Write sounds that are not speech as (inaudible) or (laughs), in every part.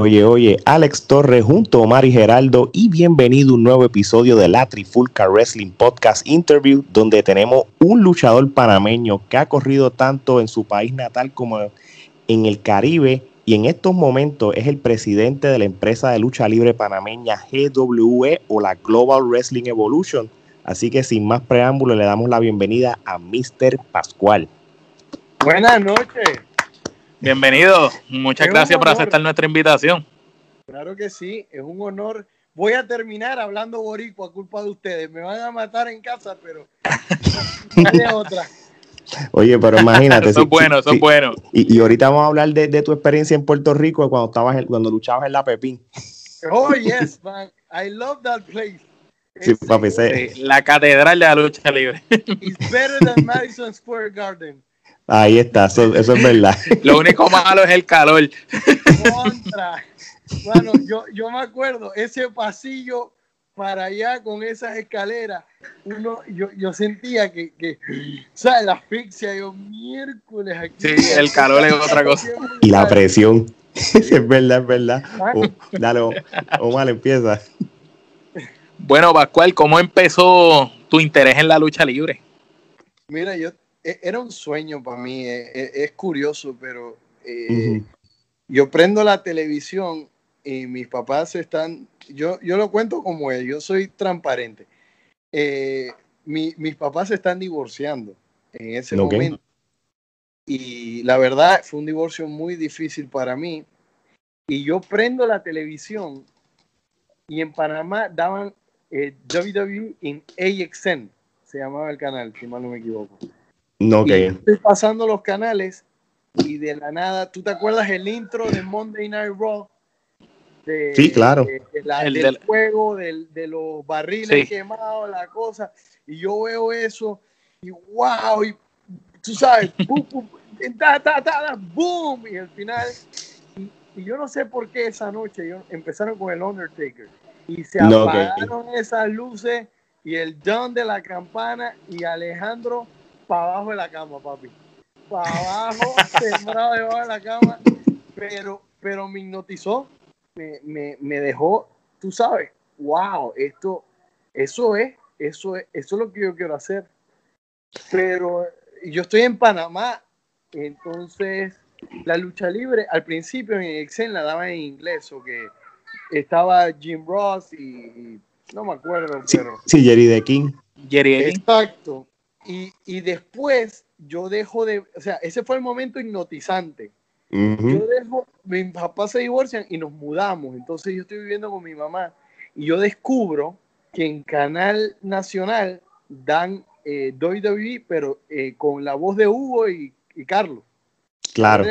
Oye, oye, Alex Torres junto a Mari Geraldo y bienvenido a un nuevo episodio de la Trifulca Wrestling Podcast Interview, donde tenemos un luchador panameño que ha corrido tanto en su país natal como en el Caribe y en estos momentos es el presidente de la empresa de lucha libre panameña GWE o la Global Wrestling Evolution. Así que sin más preámbulo le damos la bienvenida a Mr. Pascual. Buenas noches. Bienvenido. Muchas gracias por aceptar nuestra invitación. Claro que sí, es un honor. Voy a terminar hablando boricua a culpa de ustedes. Me van a matar en casa, pero no otra. Oye, pero imagínate. son buenos, son buenos. Y, ahorita vamos a hablar de, tu experiencia en Puerto Rico cuando estabas cuando luchabas en la Pepín. Oh, yes, man. I love that place. Sí, papi, la catedral de la lucha libre. It's better than Madison Square Garden. Ahí está, eso, es verdad. (laughs) Lo único malo es el calor. Contra. Bueno, yo, yo me acuerdo, ese pasillo para allá con esas escaleras, uno, yo, yo sentía que, que, ¿sabes? La asfixia, yo miércoles aquí. Sí, el calor es otra cosa. Y la presión. (laughs) es verdad, es verdad. Ah. Oh, dale, Omar, empieza. Bueno, Pascual, ¿cómo empezó tu interés en la lucha libre? Mira, yo era un sueño para mí, e, e, es, curioso, pero eh, yo prendo la televisión y mis papás están, yo, yo lo cuento como es, yo soy transparente. Eh, mis papás se están divorciando en ese momento. Y la verdad fue un divorcio muy difícil para mí. Y yo prendo la televisión y en Panamá daban eh, WWE en AXN, se llamaba el canal, si mal no me equivoco. No, okay. Estoy pasando los canales y de la nada, ¿tú te acuerdas el intro de Monday Night Raw? sí, claro. el del, fuego, de los barriles quemados, la cosa. Y yo veo eso y wow, y tú sabes, (laughs) boom, boom, y al final, y, yo no sé por qué esa noche empezaron con el Undertaker y se apagaron esas luces y el don de la campana y Alejandro para abajo de la cama, papi. Para abajo, (laughs) sembrado debajo de la cama. Pero, pero me hipnotizó, me, me, me, dejó, tú sabes, wow, esto, eso es, eso es, eso es lo que yo quiero hacer. Pero yo estoy en Panamá, entonces la lucha libre al principio en Excel la daba en inglés, o que estaba Jim Ross y, no me acuerdo, pero. Sí, Jerry The King. Jerry Exacto. Y, después yo dejo de, o sea, ese fue el momento hipnotizante. Yo dejo, mi papá se divorcian y nos mudamos, entonces yo estoy viviendo con mi mamá y yo descubro que en Canal Nacional dan eh, WWE, pero eh, con la voz de Hugo y, Carlos. Claro.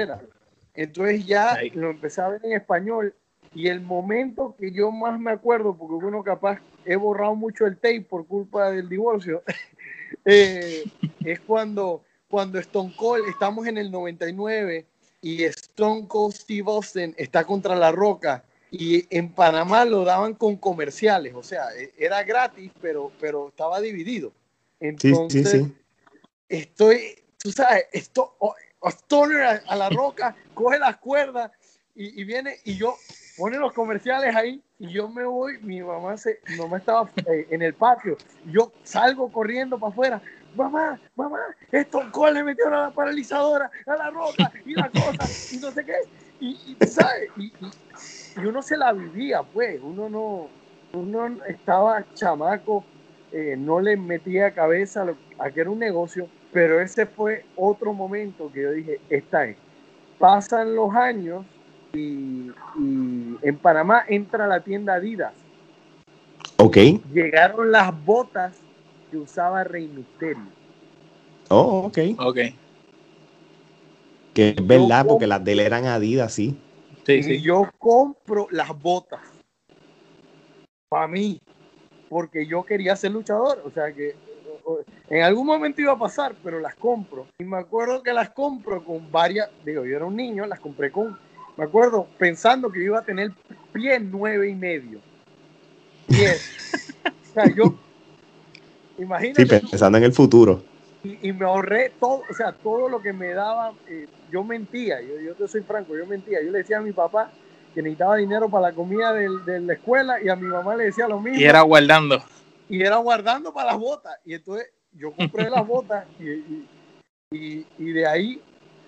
Entonces ya lo empecé a ver en español y el momento que yo más me acuerdo, porque uno capaz he borrado mucho el tape por culpa del divorcio, (laughs) Eh, es cuando, cuando Stone Cold, estamos en el 99 y Stone Cold Steve Austin está contra la roca y en Panamá lo daban con comerciales, o sea, e, era gratis, pero, pero estaba dividido. Entonces, estoy, tú sabes, esto, Stoner a, la roca, coge las cuerdas y, y, viene y yo pone los comerciales ahí y yo me voy, mi mamá se, mi mamá estaba eh, en el patio, yo salgo corriendo para afuera, mamá, mamá, esto ¿cuál le metió la paralizadora a la roca y la cosa y no sé qué, y, ¿sabes? Y, uno se la vivía, pues, uno no, uno estaba chamaco, eh, no le metía cabeza a, que era un negocio, pero ese fue otro momento que yo dije, está es. Pasan los años y, en Panamá entra la tienda Adidas. Ok. Llegaron las botas que usaba Rey Misterio. Oh, ok. Ok. Que es verdad, porque las de él eran Adidas, sí. Sí, sí. yo compro las botas. Para mí. Porque yo quería ser luchador. O sea que en algún momento iba a pasar, pero las compro. Y me acuerdo que las compro con varias. Digo, yo era un niño, las compré con me acuerdo pensando que iba a tener pie nueve y medio. Diez. o sea, yo, imagínate. Sí, pensando en el futuro. Y, me ahorré todo, o sea, todo lo que me daba, eh, yo mentía, yo, yo te soy franco, yo mentía. Yo le decía a mi papá que necesitaba dinero para la comida de, la escuela y a mi mamá le decía lo mismo. Y era guardando. Y era guardando para las botas. Y entonces yo compré las botas y, y, de ahí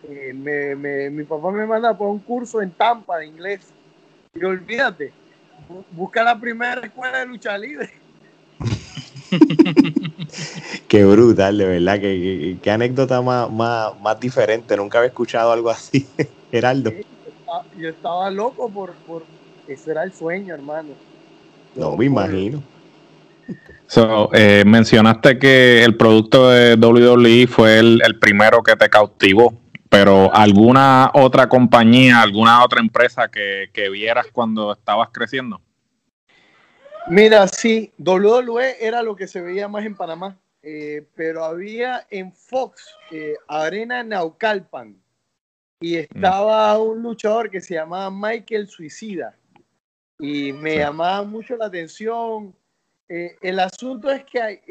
eh, me, mi papá me manda por un curso en Tampa de inglés. Y olvídate, busca la primera escuela de lucha libre. (laughs) Qué brutal, de verdad. Qué, qué, anécdota más, más, más, diferente. Nunca había escuchado algo así, (laughs) Geraldo. yo estaba loco por, por. Ese era el sueño, hermano. No, me imagino. Eh, mencionaste que el producto de WWE fue el, primero que te cautivó, pero ¿alguna otra compañía, alguna otra empresa que, que vieras cuando estabas creciendo? Mira, sí, WWE era lo que se veía más en Panamá, eh, pero había en Fox eh, Arena Naucalpan y estaba un luchador que se llamaba Michael Suicida y me llamaba mucho la atención. Eh, el asunto es que hay,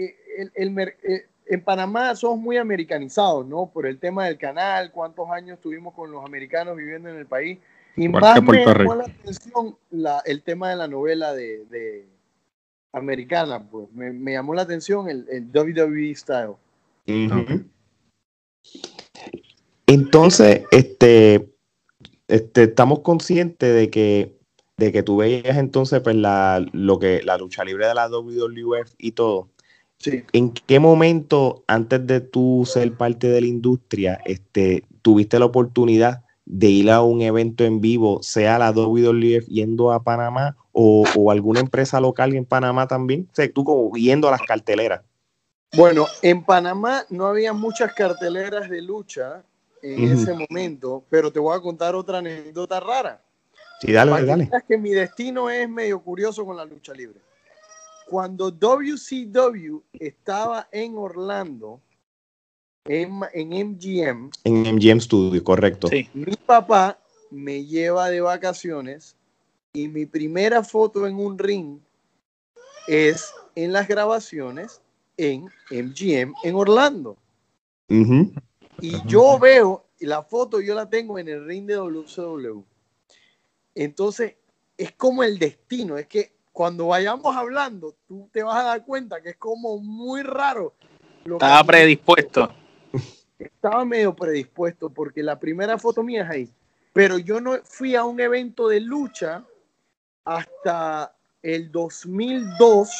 en Panamá somos muy americanizados, ¿no? Por el tema del canal, cuántos años tuvimos con los americanos viviendo en el país. Y más me llamó la atención el tema de la novela de americana, pues me, llamó la atención el, el WWE style. Entonces, este, este, estamos conscientes de que, de que tú veías entonces pues, la, lo que, la lucha libre de la WWF y todo. Sí. ¿En qué momento, antes de tú ser parte de la industria, este, tuviste la oportunidad de ir a un evento en vivo, sea la WWF yendo a Panamá o, alguna empresa local en Panamá también? O sea, tú como yendo a las carteleras. Bueno, en Panamá no había muchas carteleras de lucha en ese momento, pero te voy a contar otra anécdota rara. Sí, dale, dale. Es que mi destino es medio curioso con la lucha libre. Cuando WCW estaba en Orlando, en, en MGM. En MGM Studio, correcto. Sí. Mi papá me lleva de vacaciones y mi primera foto en un ring es en las grabaciones en MGM en Orlando. Y yo veo, y la foto yo la tengo en el ring de WCW. Entonces, es como el destino, es que cuando vayamos hablando, tú te vas a dar cuenta que es como muy raro. Estaba predispuesto. (laughs) Estaba medio predispuesto porque la primera foto mía es ahí. Pero yo no fui a un evento de lucha hasta el 2002.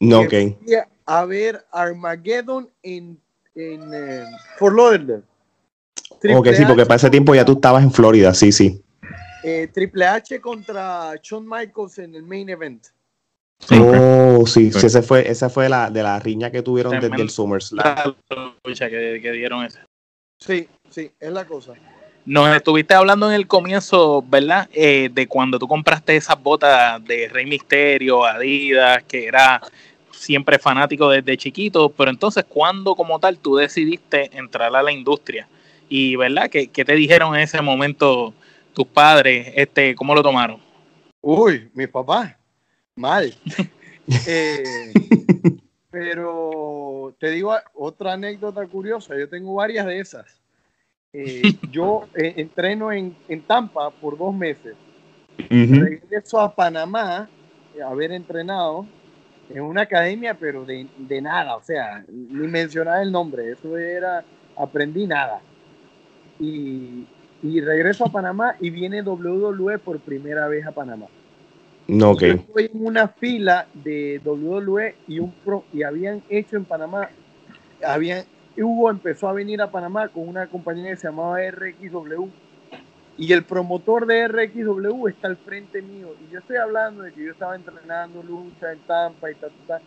No, ok. A ver Armageddon en, en eh, Fort Lauderdale. ok, sí, porque para ese tiempo ya tú estabas en Florida, sí, sí. Eh, Triple H contra Shawn Michaels en el main event. Oh, sí, sí, esa fue, esa fue la de la riña que tuvieron desde el SummerSlam. La lucha que, que dieron ese. Sí, sí, es la cosa. Nos estuviste hablando en el comienzo, ¿verdad? Eh, de cuando tú compraste esas botas de Rey Misterio, Adidas, que era siempre fanático desde chiquito, pero entonces, ¿cuándo como tal tú decidiste entrar a la industria? Y, ¿verdad? ¿Qué, qué te dijeron en ese momento tus padres? Este, ¿Cómo lo tomaron? Uy, mi papá, mal. (laughs) Eh, pero te digo otra anécdota curiosa, yo tengo varias de esas. Eh, (laughs) yo eh, entreno en, Tampa por dos meses. Regreso a Panamá a haber entrenado en una academia, pero de, nada, o sea, ni mencionar el nombre, eso era, aprendí nada. Y, regreso a Panamá y viene WWE por primera vez a Panamá. No, okay. estoy en una fila de WWE y, un pro, y habían hecho en Panamá, habían Hugo empezó a venir a Panamá con una compañía que se llamaba RXW y el promotor de RXW está al frente mío y yo estoy hablando de que yo estaba entrenando lucha en Tampa y tal, tal,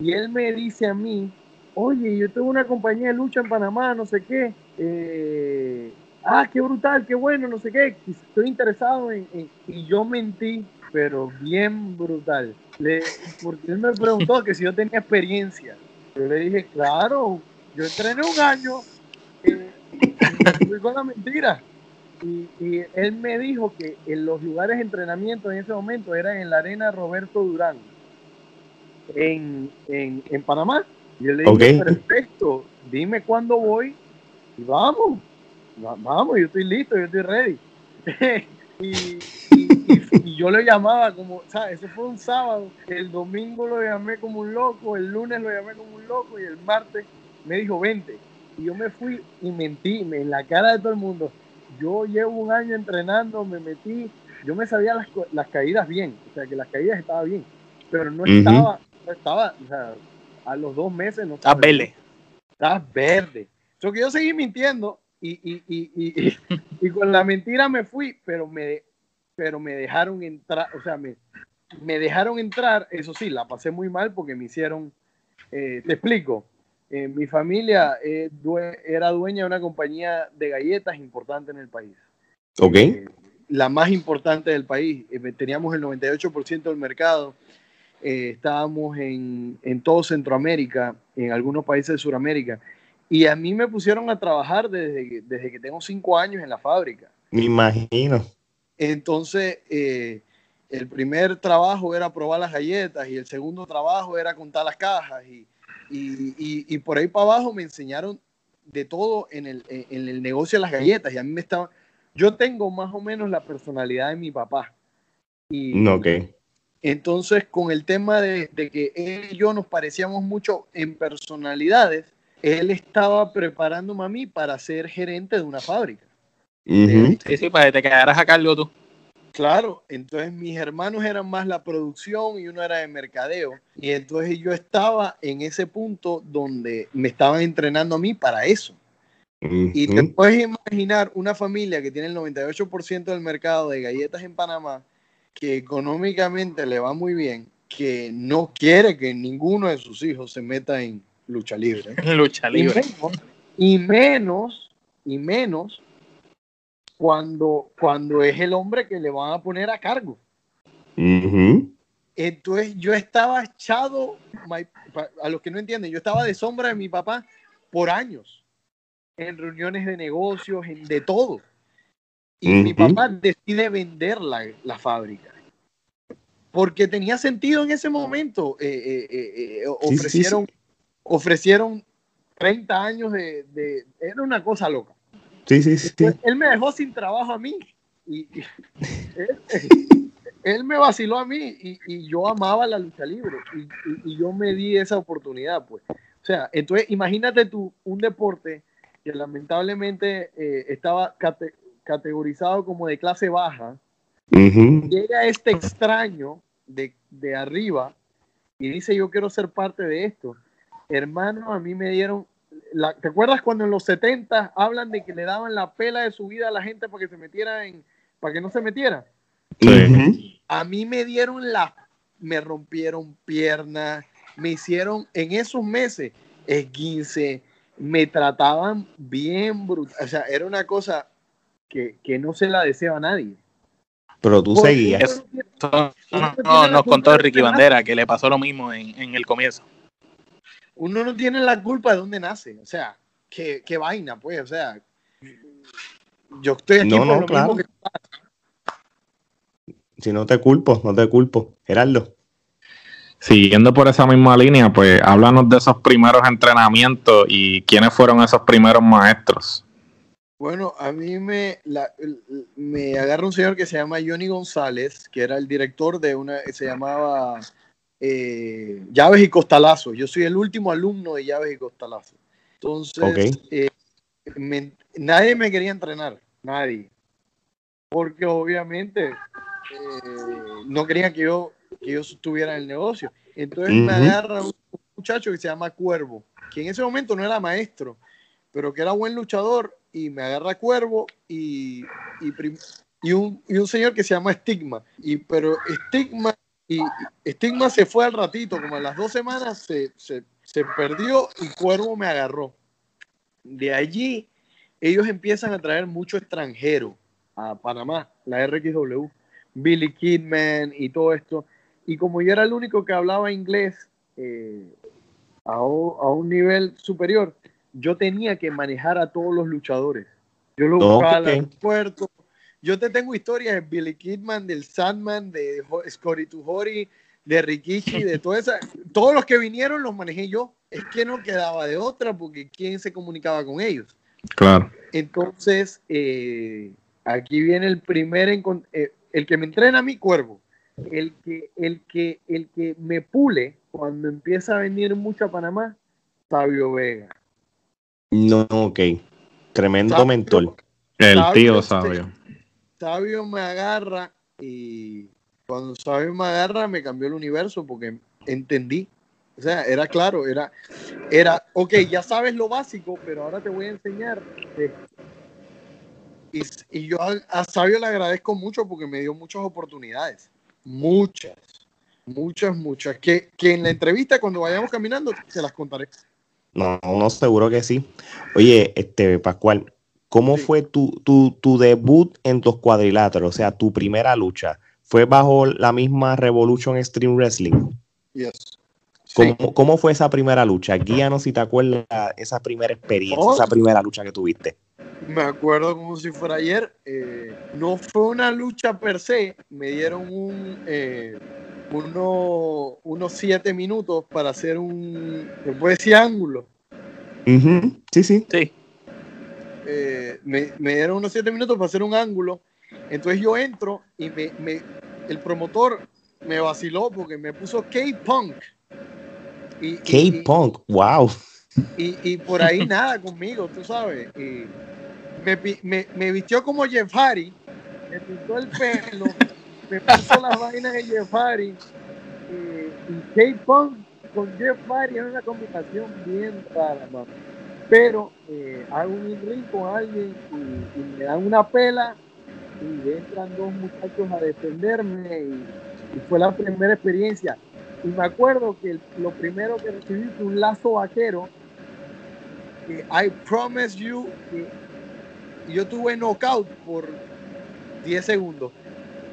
y él me dice a mí, oye, yo tengo una compañía de lucha en Panamá, no sé qué, eh, ah, qué brutal, qué bueno, no sé qué, estoy interesado en, y yo mentí, pero bien brutal, le, porque él me preguntó que si yo tenía experiencia, yo le dije, claro, yo entrené un año eh, y fui con la mentira. Y, él me dijo que en los lugares de entrenamiento en ese momento era en la arena Roberto Durán, en, en, Panamá. Y yo le dije, perfecto, dime cuándo voy y vamos, vamos, yo estoy listo, yo estoy ready. (laughs) y, Y, yo lo llamaba como, ¿sabes? Eso fue un sábado, el domingo lo llamé como un loco, el lunes lo llamé como un loco y el martes me dijo, vente. Y yo me fui y mentí en la cara de todo el mundo. Yo llevo un año entrenando, me metí, yo me sabía las, las caídas bien, o sea, que las caídas estaba bien, pero no estaba, no estaba, o sea, a los dos meses no estaba. verde. Estaba verde. Eso que yo seguí mintiendo y, y, y, y, con la mentira me fui, pero me, pero me dejaron entrar, o sea, me, me dejaron entrar, eso sí, la pasé muy mal porque me hicieron, eh, te explico, eh, mi familia eh, era dueña de una compañía de galletas importante en el país. Ok. la más importante del país. teníamos el 98% del mercado. estábamos en, en todo Centroamérica, en algunos países de Sudamérica. Y a mí me pusieron a trabajar desde, desde que tengo cinco años en la fábrica. Me imagino. Entonces, eh, el primer trabajo era probar las galletas y el segundo trabajo era contar las cajas y, y, y, por ahí para abajo me enseñaron de todo en el, en el negocio de las galletas y a mí me estaba, yo tengo más o menos la personalidad de mi papá. Y, ok. Entonces, con el tema de, de que él y yo nos parecíamos mucho en personalidades, él estaba preparándome a mí para ser gerente de una fábrica. Sí, sí, para que te quedaras a cargo tú. Claro, entonces mis hermanos eran más la producción y uno era de mercadeo. Y entonces yo estaba en ese punto donde me estaban entrenando a mí para eso. Y te puedes imaginar una familia que tiene el 98% del mercado de galletas en Panamá, que económicamente le va muy bien, que no quiere que ninguno de sus hijos se meta en, lucha libre. (laughs) lucha libre. Y menos, y menos, cuando, cuando es el hombre que le van a poner a cargo. Entonces yo estaba echado, a los que no entienden, yo estaba de sombra de mi papá por años, en reuniones de negocios, en, de todo. Y mi papá decide vender la, la, fábrica. Porque tenía sentido en ese momento. Eh, eh, eh, ofrecieron ofrecieron 30 años de, Era una cosa loca. Sí, sí, sí. él me dejó sin trabajo a mí. Y, (laughs) él, me vaciló a mí y, yo amaba la lucha libre. Y, yo me di esa oportunidad, pues. O sea, entonces imagínate tú un deporte que lamentablemente eh, estaba categorizado como de clase baja. Llega este extraño de, de arriba y dice yo quiero ser parte de esto hermano, a mí me dieron, ¿te acuerdas cuando en los 70 hablan de que le daban la pela de su vida a la gente para que se metiera en, para que no se metiera? A mí me dieron la, me rompieron piernas, me hicieron en esos meses esguince, me trataban bien brutal, o sea, era una cosa que, no se la desea a nadie. Pero tú seguías. no, nos contó Ricky Bandera que le pasó lo mismo en, en el comienzo uno no tiene la culpa de dónde nace. O sea, qué, qué vaina, pues. O sea, yo estoy aquí por lo mismo que Si no te culpo, no te culpo. Gerardo. Siguiendo por esa misma línea, pues háblanos de esos primeros entrenamientos y quiénes fueron esos primeros maestros. Bueno, a mí me, me agarra un señor que se llama Johnny González, que era el director de una, se llamaba eh, llaves y costalazos. Yo soy el último alumno de llaves y costalazos. Entonces, eh, nadie me quería entrenar, nadie. Porque obviamente eh, no querían que yo, que yo estuviera en el negocio. Entonces me agarra un muchacho que se llama Cuervo, que en ese momento no era maestro, pero que era buen luchador, y me agarra Cuervo y, y, un, y un señor que se llama Stigma. Y, pero Stigma y Stigma se fue al ratito, como a las dos semanas se, se, se perdió y Cuervo me agarró. De allí, ellos empiezan a traer mucho extranjero a Panamá, la RXW, Billy Kidman y todo esto. Y como yo era el único que hablaba inglés eh, a, a, un nivel superior, yo tenía que manejar a todos los luchadores. Yo los buscaba al aeropuerto, yo te tengo historias de Billy Kidman, del Sandman, de Scotty Tuhori, de Rikichi, de todo esa. Todos los que vinieron los manejé yo. Es que no quedaba de otra porque quién se comunicaba con ellos. Claro. Entonces, eh, aquí viene el primer. Eh, el que me entrena a mi cuervo, el que, el que, el que me pule cuando empieza a venir mucho a Panamá, Sabio Vega. No, ok. Tremendo mentor. El tío Sabio. Sabio me agarra y cuando Sabio me agarra me cambió el universo porque entendí. O sea, era claro, era, era, ok, ya sabes lo básico, pero ahora te voy a enseñar. Y, y yo a, Sabio le agradezco mucho porque me dio muchas oportunidades. Muchas, muchas, muchas. Que, que en la entrevista, cuando vayamos caminando, se las contaré. No, no, seguro que sí. Oye, este, Pascual, ¿cómo fue tu, tu, tu, debut en los cuadriláteros? O sea, tu primera lucha. ¿Fue bajo la misma Revolution Extreme Wrestling? Yes. ¿Cómo, ¿Cómo, fue esa primera lucha? Guíanos si te acuerdas esa primera experiencia, oh. esa primera lucha que tuviste. Me acuerdo como si fuera ayer. Eh, no fue una lucha per se. Me dieron un, eh, uno, unos siete minutos para hacer un, ¿se puede decir ángulo? Sí, sí. Sí. Eh, me, me, dieron unos siete minutos para hacer un ángulo. Entonces yo entro y me, me el promotor me vaciló porque me puso K-Punk. K-Punk, wow. Y, y, por ahí nada conmigo, tú sabes. Y me, me, me vistió como Jeff Hardy, me pintó el pelo me puso las vainas de Jeff Hardy y, K-Punk con Jeff Hardy es una combinación bien rara, Pero eh, hago un ring con alguien y, me dan una pela y entran dos muchachos a defenderme y, fue la primera experiencia. Y me acuerdo que lo primero que recibí fue un lazo vaquero que I promise you que yo tuve knockout por 10 segundos.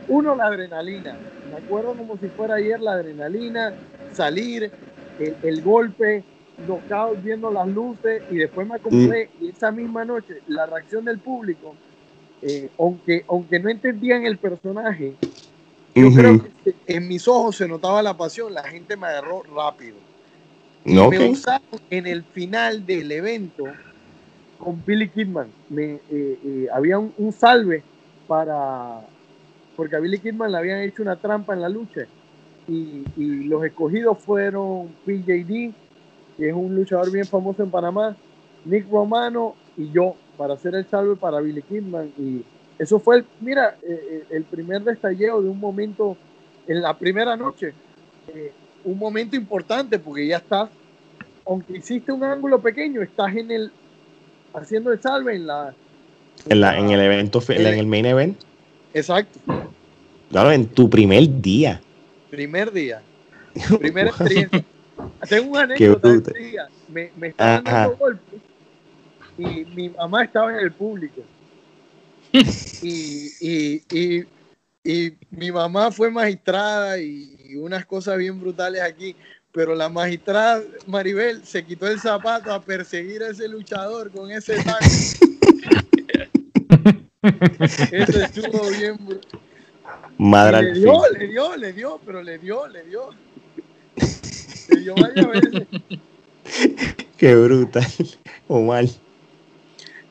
Uno, la adrenalina. Me acuerdo como si fuera ayer la adrenalina, salir, el, golpe, knockout, viendo las luces y después me acomodé y esa misma noche la reacción del público, eh, aunque, aunque no entendían el personaje, yo creo que en mis ojos se notaba la pasión, la gente me agarró rápido. No, me usaron en el final del evento con Billy Kidman. Me, eh, eh, había un salve para porque a Billy Kidman le habían hecho una trampa en la lucha. Y, los escogidos fueron PJD, que es un luchador bien famoso en Panamá, Nick Romano y yo, para hacer el salve para Billy Kidman. Y eso fue, el, mira, eh, eh, el primer destalleo de un momento en la primera noche. Eh, un momento importante porque ya estás, aunque hiciste un ángulo pequeño, estás en el haciendo el salve en la en, la, en el evento en el main event Exacto. Claro, en tu primer día. Primer día. (laughs) Primera experiencia. Tengo una anécdota día. Me, me estaban dando golpes y mi mamá estaba en el público. (laughs) y, y, y, y, mi mamá fue magistrada y, unas cosas bien brutales aquí. Pero la magistrada Maribel se quitó el zapato a perseguir a ese luchador con ese taco. Eso estuvo bien. Madre le dio, le dio, le dio, pero le dio, le dio. (laughs) Qué brutal, mal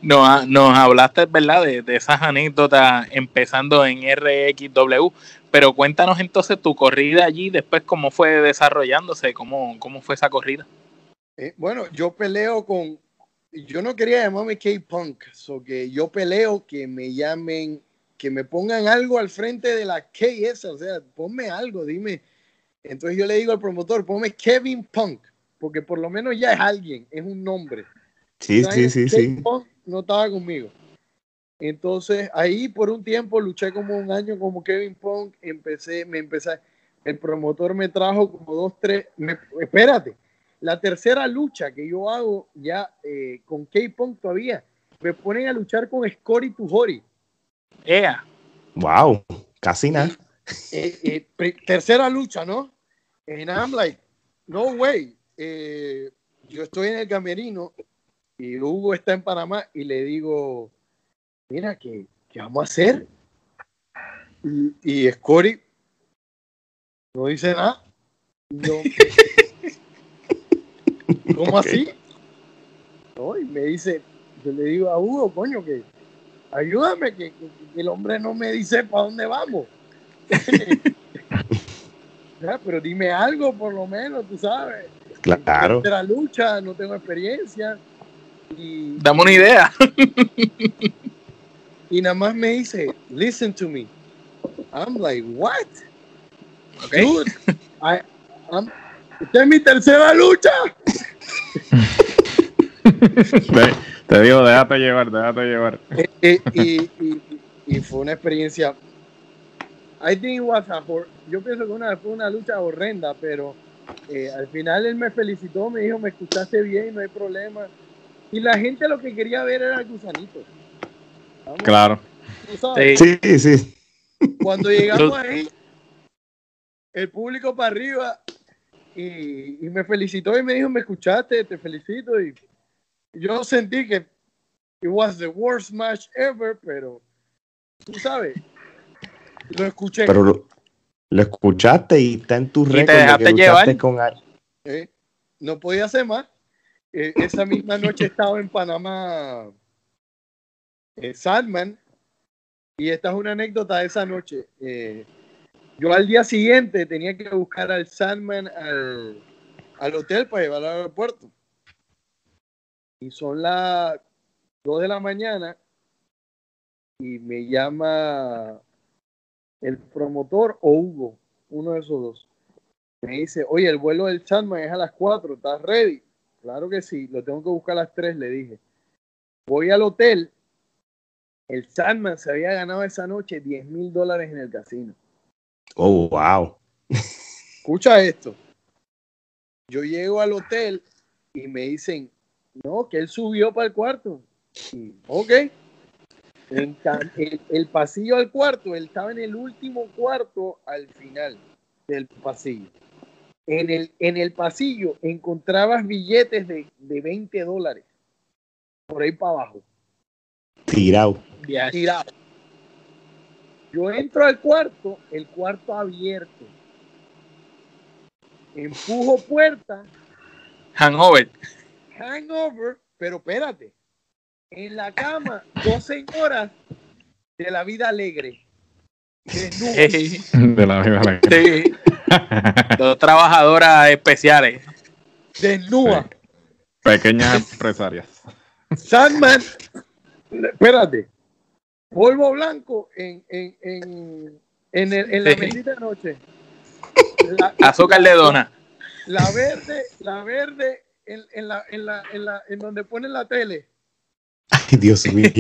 Nos, nos hablaste, ¿verdad?, de, de, esas anécdotas empezando en RXW, pero cuéntanos entonces tu corrida allí, después cómo fue desarrollándose, cómo, cómo fue esa corrida. Eh, bueno, yo peleo con, yo no quería llamarme K-Punk, so que yo peleo que me llamen, que me pongan algo al frente de la K esa, o sea, ponme algo, dime. Entonces yo le digo al promotor, ponme Kevin Punk, porque por lo menos ya es alguien, es un nombre. Sí, sí, sí, sí. Punk no estaba conmigo. Entonces ahí por un tiempo luché como un año como Kevin Punk, empecé, me empecé, el promotor me trajo como dos, tres, espérate, la tercera lucha que yo hago ya eh, con K-Punk todavía, me ponen a luchar con Scotty Tujori. Ea. Wow, casi nada. Eh, eh, tercera lucha, ¿no? And I'm like, no way. yo estoy en el camerino y Hugo está en Panamá y le digo, mira, ¿qué, qué vamos a hacer? Y, y Scotty no dice nada. Yo, (laughs) ¿Cómo así? y me dice, yo le digo a Hugo, coño, que ayúdame, que, el hombre no me dice para dónde vamos. (laughs) pero dime algo por lo menos, tú sabes. Claro. De la lucha, no tengo experiencia. Y, Dame una idea. (laughs) y nada más me dice, listen to me. I'm like, what? Okay. Dude, I, I'm, esta es mi tercera lucha. (laughs) te, te, digo, déjate llevar, déjate llevar. Eh, eh, y, y, y, fue una experiencia. I think it was a yo pienso que una, fue una lucha horrenda, pero eh, al final él me felicitó, me dijo, me escuchaste bien, no hay problema. Y la gente lo que quería ver era el gusanito. Vamos, claro. Sí, sí. Cuando llegamos ahí, el público para arriba y, y, me felicitó y me dijo, me escuchaste, te felicito. Y yo sentí que it was the worst match ever, pero tú sabes, lo escuché. Pero lo, lo escuchaste y está en tu récord. te dejaste llevar. Con... Eh, no podía hacer más. Eh, esa misma noche estaba en Panamá eh, Sandman y esta es una anécdota de esa noche. Eh, yo al día siguiente tenía que buscar al Sandman al, al hotel para llevarlo al aeropuerto. Y son las 2 de la mañana y me llama el promotor o Hugo, uno de esos dos. Me dice, oye, el vuelo del Sandman es a las 4, ¿estás ready? Claro que sí, lo tengo que buscar a las 3, le dije. Voy al hotel. El Sandman se había ganado esa noche 10 mil dólares en el casino. Oh, wow. Escucha esto. Yo llego al hotel y me dicen, no, que él subió para el cuarto. Y, ok. El, el, el, pasillo al cuarto, él estaba en el último cuarto al final del pasillo. En el, en el pasillo encontrabas billetes de, de 20 dólares por ahí para abajo. Tirado. Tirado. Yo entro al cuarto, el cuarto abierto. Empujo puerta. Hangover. Hangover, pero espérate. En la cama, dos señoras de la vida alegre. Hey. De la vida alegre. Sí. (laughs) Dos trabajadoras especiales. Desnuda. Sí. Pequeñas empresarias. Sandman, espérate. Polvo blanco en, en, en, en, el, en la Sí. de noche. La, Azúcar de dona. la verde, la verde en, en, la, en, la, en, la, en donde ponen la tele. Ay, Dios mío. (laughs)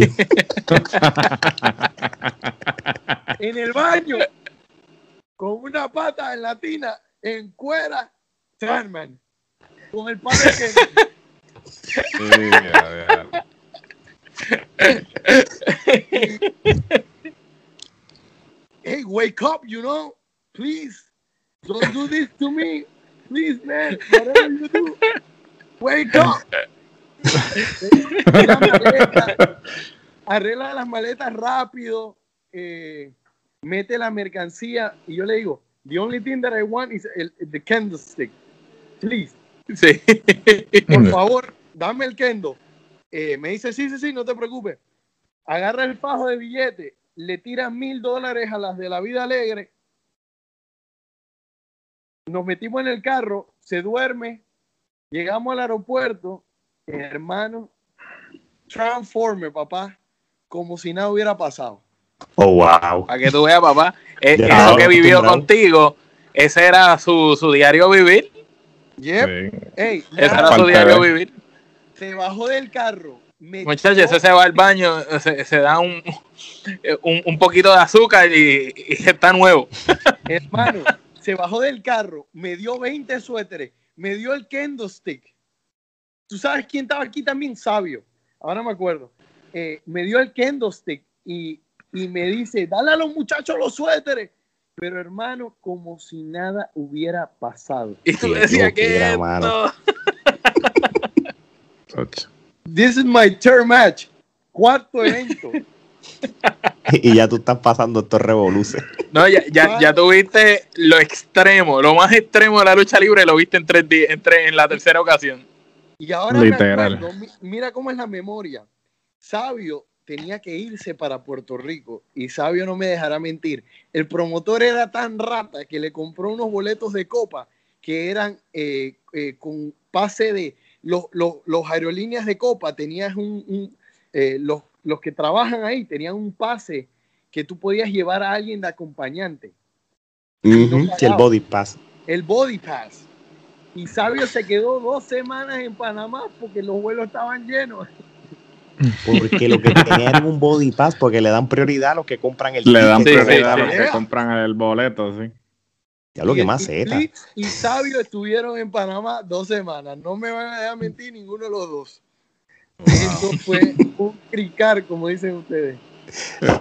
En el baño. Con una pata en la tina. En cuera. Sandman. Con el padre que. Hey, wake up, you know, please. Don't do this to me. Please, man. Whatever you do, wake up. (laughs) Arregla las maletas rápido. eh, mete la mercancía. Y yo le digo, the only thing that I want is el, the candlestick. Please, Sí. por favor, dame el kendo. Eh, me dice, sí, sí, sí, no te preocupes. Agarra el fajo de billete, le tira mil dólares a las de la vida alegre. Nos metimos en el carro, se duerme, llegamos al aeropuerto, hermano, Transformer, papá, como si nada hubiera pasado. Oh, wow. Para que tú veas, papá. Ya eso que vivió contigo, ese era su, su diario vivir. Yep. Sí. Ey, Ese era su diario vivir. se bajó del carro. Muchachos, ese se va al baño, se, se da un, un, un poquito de azúcar y, y está nuevo. Hermano, se bajó del carro, me dio 20 suéteres, me dio el kendo stick. ¿Tú sabes quién estaba aquí también? Sabio. Ahora me acuerdo. Eh, me dio el kendo stick y, y me dice, dale a los muchachos los suéteres. Pero hermano, como si nada hubiera pasado. Y tú decías que esto. This is my third match. Cuarto evento. (laughs) Y ya tú estás pasando estos revoluces. No, ya, ya, ya tuviste lo extremo, lo más extremo de la lucha libre, lo viste en tres días, en, tres- en la tercera ocasión. Y ahora Literal. me acuerdo, mi- mira cómo es la memoria. Sabio tenía que irse para Puerto Rico y Sabio no me dejará mentir. El promotor era tan rata que le compró unos boletos de copa que eran eh, eh, con pase de los, aerolíneas de copa, tenías un, eh, los, los que trabajan ahí tenían un pase que tú podías llevar a alguien de acompañante. el body pass. El body pass. Y Sabio se quedó dos semanas en Panamá porque los vuelos estaban llenos. Porque lo que tenían era un body pass, porque le dan prioridad a los que compran el Le dan prioridad a los que compran el boleto, sí. Ya lo que más es. Y Sabio estuvieron en Panamá dos semanas. No me van a dejar mentir ninguno de los dos. Eso fue un cricar, como dicen ustedes.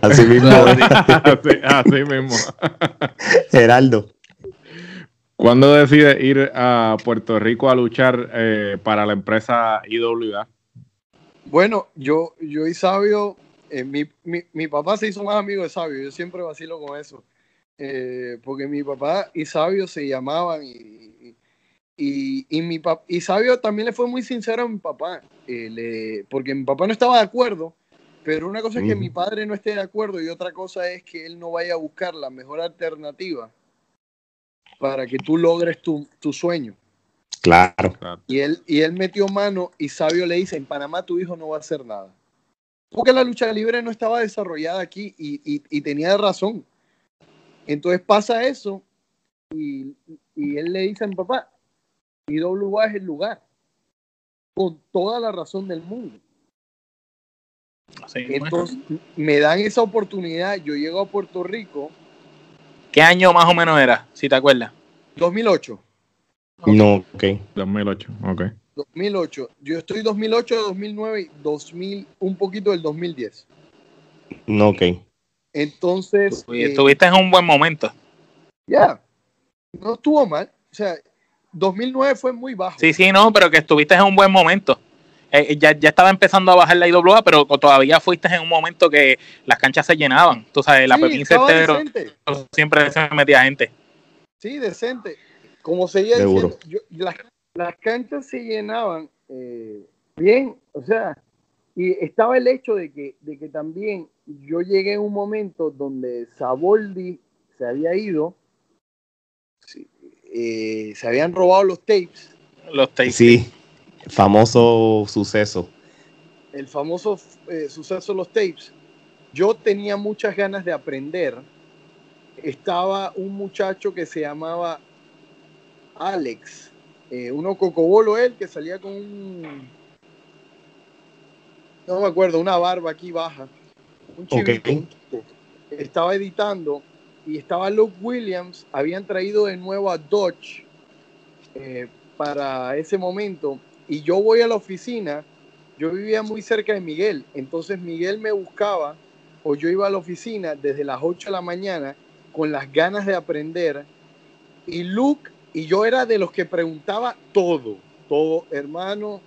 Así mismo. (laughs) así mismo. Geraldo. ¿Cuándo decide ir a Puerto Rico a luchar eh, para la empresa IWA? Bueno, yo, yo y Sabio, eh, mi, papá se hizo más amigo de Sabio, yo siempre vacilo con eso, eh, porque mi papá y Sabio se llamaban y, y, mi y Sabio también le fue muy sincero a mi papá, porque mi papá no estaba de acuerdo, pero una cosa es que mi padre no esté de acuerdo y otra cosa es que él no vaya a buscar la mejor alternativa para que tú logres tu, sueño. Claro. Y él, y él metió mano y Sabio le dice, en Panamá tu hijo no va a hacer nada. Porque la lucha libre no estaba desarrollada aquí y, tenía razón. Entonces pasa eso y, él le dice a mi papá, IWA es el lugar. Con toda la razón del mundo. Entonces me dan esa oportunidad, yo llego a Puerto Rico ¿Qué año más o menos era, si te acuerdas? 2008. No, ok. 2008, ok. 2008. Yo estoy 2008, 2009 y 2000, un poquito del 2010. No, ok. Entonces. Eh, estuviste en un buen momento. Ya. No estuvo mal. O sea, 2009 fue muy bajo. Sí, sí, no, pero que estuviste en un buen momento. Eh, ya, estaba empezando a bajar la IWA, pero todavía fuiste en un momento que las canchas se llenaban. Tú sabes, la Pepín Cetero siempre se metía gente. Sí, decente. Como diciendo, las, canchas se llenaban eh, bien, o sea, y estaba el hecho de que, de que también yo llegué en un momento donde Saboldi se había ido, eh, se habían robado los tapes. Los tapes. Sí famoso suceso. El famoso eh, suceso de los tapes. Yo tenía muchas ganas de aprender. Estaba un muchacho que se llamaba Alex, eh, uno cocobolo él, que salía con un, no me acuerdo, una barba aquí baja, un chivito, estaba editando y estaba Luke Williams, habían traído de nuevo a Dodge eh, para ese momento y yo voy a la oficina, yo vivía muy cerca de Miguel, entonces Miguel me buscaba o yo iba a la oficina desde las 8 de la mañana con las ganas de aprender y Luke y yo era de los que preguntaba todo, todo, hermano,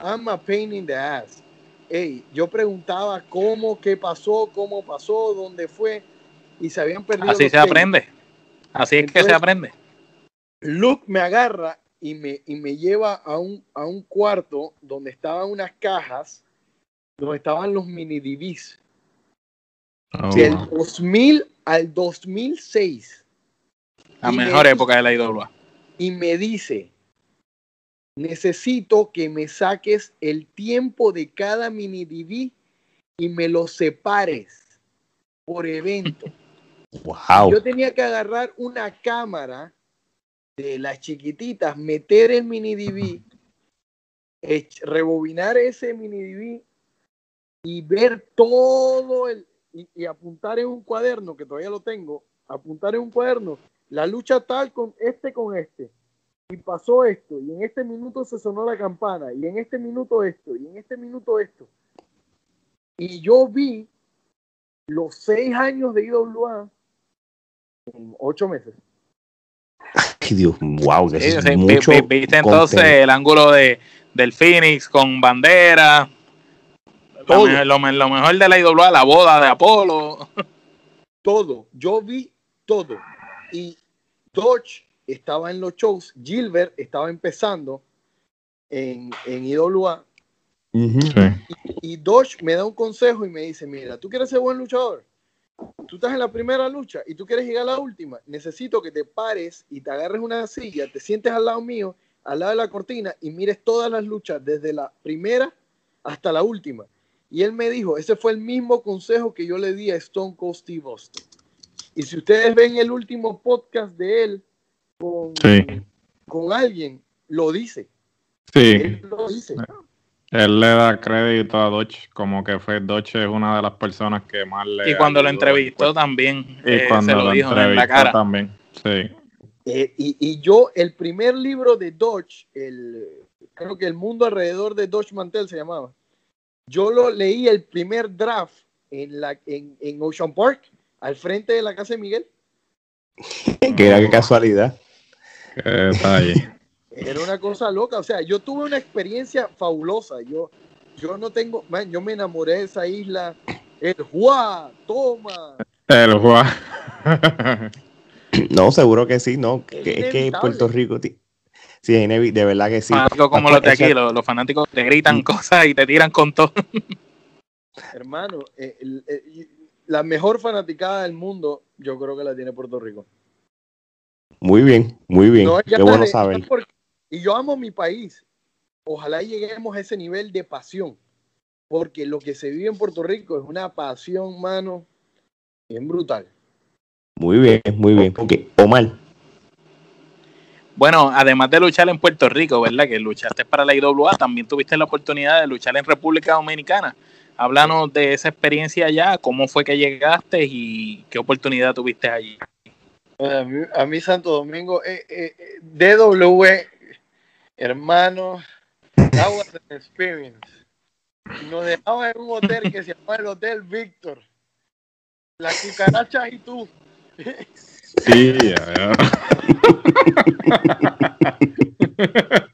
I'm a pain in the ass. Hey, yo preguntaba cómo, qué pasó, cómo pasó, dónde fue y se habían perdido. Así se aprende. Así es que se aprende. Luke me agarra y me, y me lleva a un, a un cuarto donde estaban unas cajas, donde estaban los mini DVDs. Oh, del 2000 al 2006. La mejor época de la IWA. Y me dice, necesito que me saques el tiempo de cada mini DVD y me lo separes por evento. (laughs) Wow. Yo tenía que agarrar una cámara de las chiquititas, meter el mini DV, rebobinar ese mini DV y ver todo el y, apuntar en un cuaderno que todavía lo tengo, apuntar en un cuaderno la lucha tal con este con este. Y pasó esto y en este minuto se sonó la campana y en este minuto esto y en este minuto esto. Y yo vi los seis años de IWA en ocho meses Dios, wow, Viste entonces el ángulo de, del Phoenix con bandera. Lo, mejor de la IWA, la boda de Apolo. Todo. Yo vi todo. Y Dodge estaba en los shows. Gilbert estaba empezando en, en IWA. y, y Dodge me da un consejo y me dice, mira, tú quieres ser buen luchador, tú estás en la primera lucha y tú quieres llegar a la última, necesito que te pares y te agarres una silla, te sientes al lado mío, al lado de la cortina y mires todas las luchas desde la primera hasta la última. Y él me dijo, ese fue el mismo consejo que yo le di a Stone Cold Steve Austin. Y si ustedes ven el último podcast de él con, con alguien, lo dice. Sí. Él lo dice. Él le da crédito a Dodge, como que fue Dodge es una de las personas que más le. Y cuando lo entrevistó también, y eh, cuando se lo, dijo en la cara. también, sí. Eh, y, y, yo, el primer libro de Dodge, el, creo que El mundo alrededor de Dodge Mantel se llamaba. Yo lo leí el primer draft en, la, en, en Ocean Park, al frente de la casa de Miguel. (laughs) qué qué casualidad. Qué detalle. Era una cosa loca, o sea, yo tuve una experiencia fabulosa. Yo, yo no tengo, man, yo me enamoré de esa isla. El Juá, toma. El Juá. no, seguro que sí, no. Es, que, es que Puerto Rico, sí, de verdad que sí. como los de aquí, los, fanáticos te gritan mm. cosas y te tiran con todo. Hermano, eh, la mejor fanaticada del mundo, yo creo que la tiene Puerto Rico. Muy bien, muy bien. Qué bueno saber. Y yo amo mi país. Ojalá lleguemos a ese nivel de pasión, porque lo que se vive en Puerto Rico es una pasión, mano, bien brutal. Muy bien, muy bien. Okay. Omar. Bueno, además de luchar en Puerto Rico, ¿verdad? Que luchaste para la IWA, también tuviste la oportunidad de luchar en República Dominicana. Háblanos de esa experiencia allá, cómo fue que llegaste y qué oportunidad tuviste allí. A mí, Santo Domingo, eh, eh, eh DW hermano, that was an experience. Nos dejaba en un hotel que se llama el Hotel Víctor. La cucaracha y tú. Sí, ya, (laughs)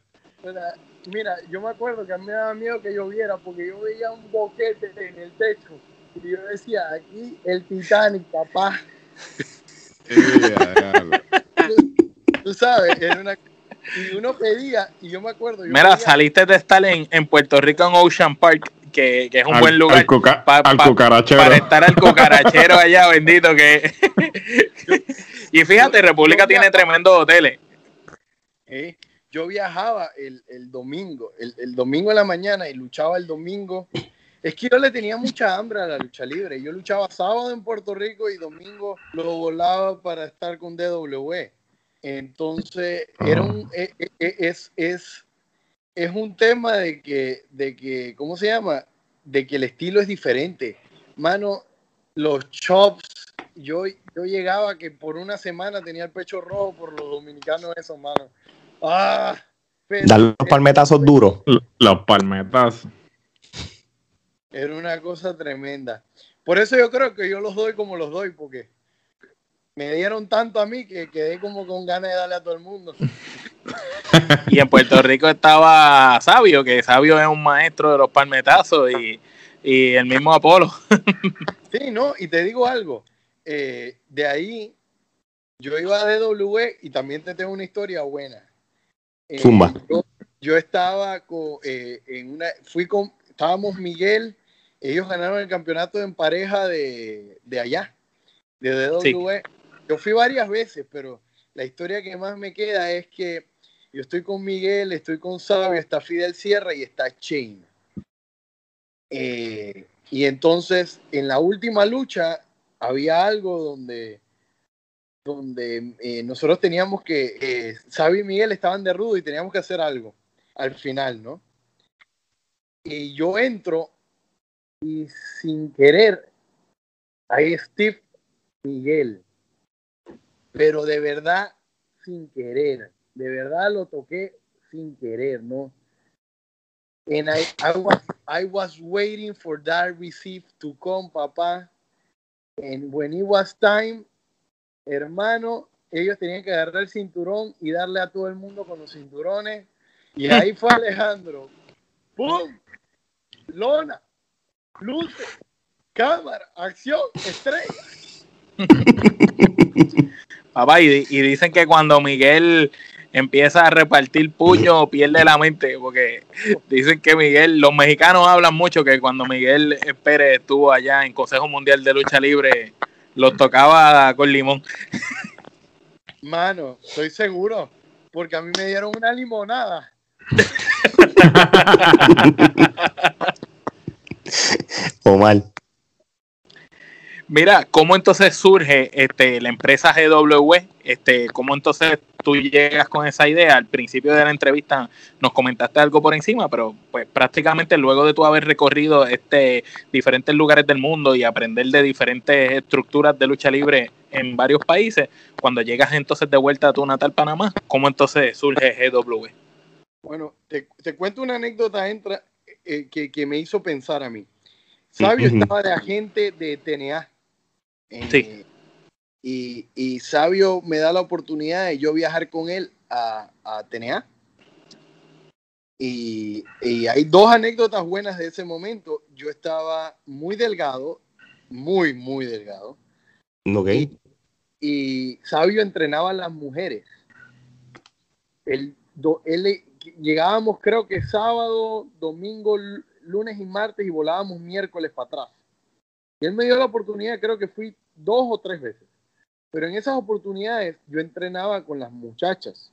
Mira, yo me acuerdo que a mí me daba miedo que lloviera porque yo veía un boquete en el techo y yo decía, aquí el Titanic, papá. Sí, tú, sabes, era una y uno pedía, y yo me acuerdo. Mira, saliste de estar en, Puerto Rico en Ocean Park, que, es un buen lugar para estar al cucarachero (laughs) allá, bendito que. (laughs) y fíjate, República tiene tremendos hoteles. yo viajaba el, domingo, el, el, domingo en la mañana y luchaba el domingo. Es que yo le tenía mucha hambre a la lucha libre. Yo luchaba sábado en Puerto Rico y domingo lo volaba para estar con DW. Entonces, era un, e, e, e, es, es, es un tema de que, de que, ¿cómo se llama? De que el estilo es diferente. Mano, los chops, yo, yo llegaba que por una semana tenía el pecho rojo por los dominicanos esos, mano. ¡Ah! Dar los palmetazos duros. Los palmetazos. Era una cosa tremenda. Por eso yo creo que yo los doy como los doy, porque me dieron tanto a mí que quedé como con ganas de darle a todo el mundo. y en Puerto Rico estaba Sabio, que Sabio es un maestro de los palmetazos y, el mismo Apolo. sí, no, y te digo algo, eh, de ahí yo iba a DW y también te tengo una historia buena. Eh, yo, estaba con, eh, en una, fui con, estábamos Miguel, ellos ganaron el campeonato en pareja de, allá, de DW. Yo fui varias veces, pero la historia que más me queda es que yo estoy con Miguel, estoy con Sabio, está Fidel Sierra y está Chain. Eh, y entonces, en la última lucha, había algo donde, donde eh, nosotros teníamos que, eh, Sabio y Miguel estaban de rudo y teníamos que hacer algo al final, ¿no? Y yo entro y sin querer, ahí Steve Miguel pero de verdad sin querer, de verdad lo toqué sin querer, ¿no? And I, I, was, I was waiting for that receipt to come, papá. And when it was time, hermano, ellos tenían que agarrar el cinturón y darle a todo el mundo con los cinturones. Y ahí (laughs) fue Alejandro. ¡Pum! Lona, luces, cámara, acción, estrella. (laughs) Papá, y, dicen que cuando Miguel empieza a repartir puño o (laughs) pierde la mente, porque dicen que Miguel, los mexicanos hablan mucho que cuando Miguel Pérez estuvo allá en Consejo Mundial de Lucha Libre, los tocaba con limón. Mano, estoy seguro, porque a mí me dieron una limonada. (laughs) o mal. Mira, ¿cómo entonces surge este, la empresa GW? Este, ¿Cómo entonces tú llegas con esa idea? Al principio de la entrevista nos comentaste algo por encima, pero pues prácticamente luego de tú haber recorrido este, diferentes lugares del mundo y aprender de diferentes estructuras de lucha libre en varios países, cuando llegas entonces de vuelta a tu natal Panamá, ¿cómo entonces surge GW? Bueno, te, cuento una anécdota entra, eh, que, me hizo pensar a mí. Sabio estaba de agente de TNA sí. Eh, y, Sabio me da la oportunidad de yo viajar con él a, a TNA. Y, hay dos anécdotas buenas de ese momento. Yo estaba muy delgado, muy, muy delgado. Okay. Y, Sabio entrenaba a las mujeres. él, llegábamos creo que sábado, domingo, lunes y martes y volábamos miércoles para atrás. Y él me dio la oportunidad, creo que fui dos o tres veces. Pero en esas oportunidades yo entrenaba con las muchachas.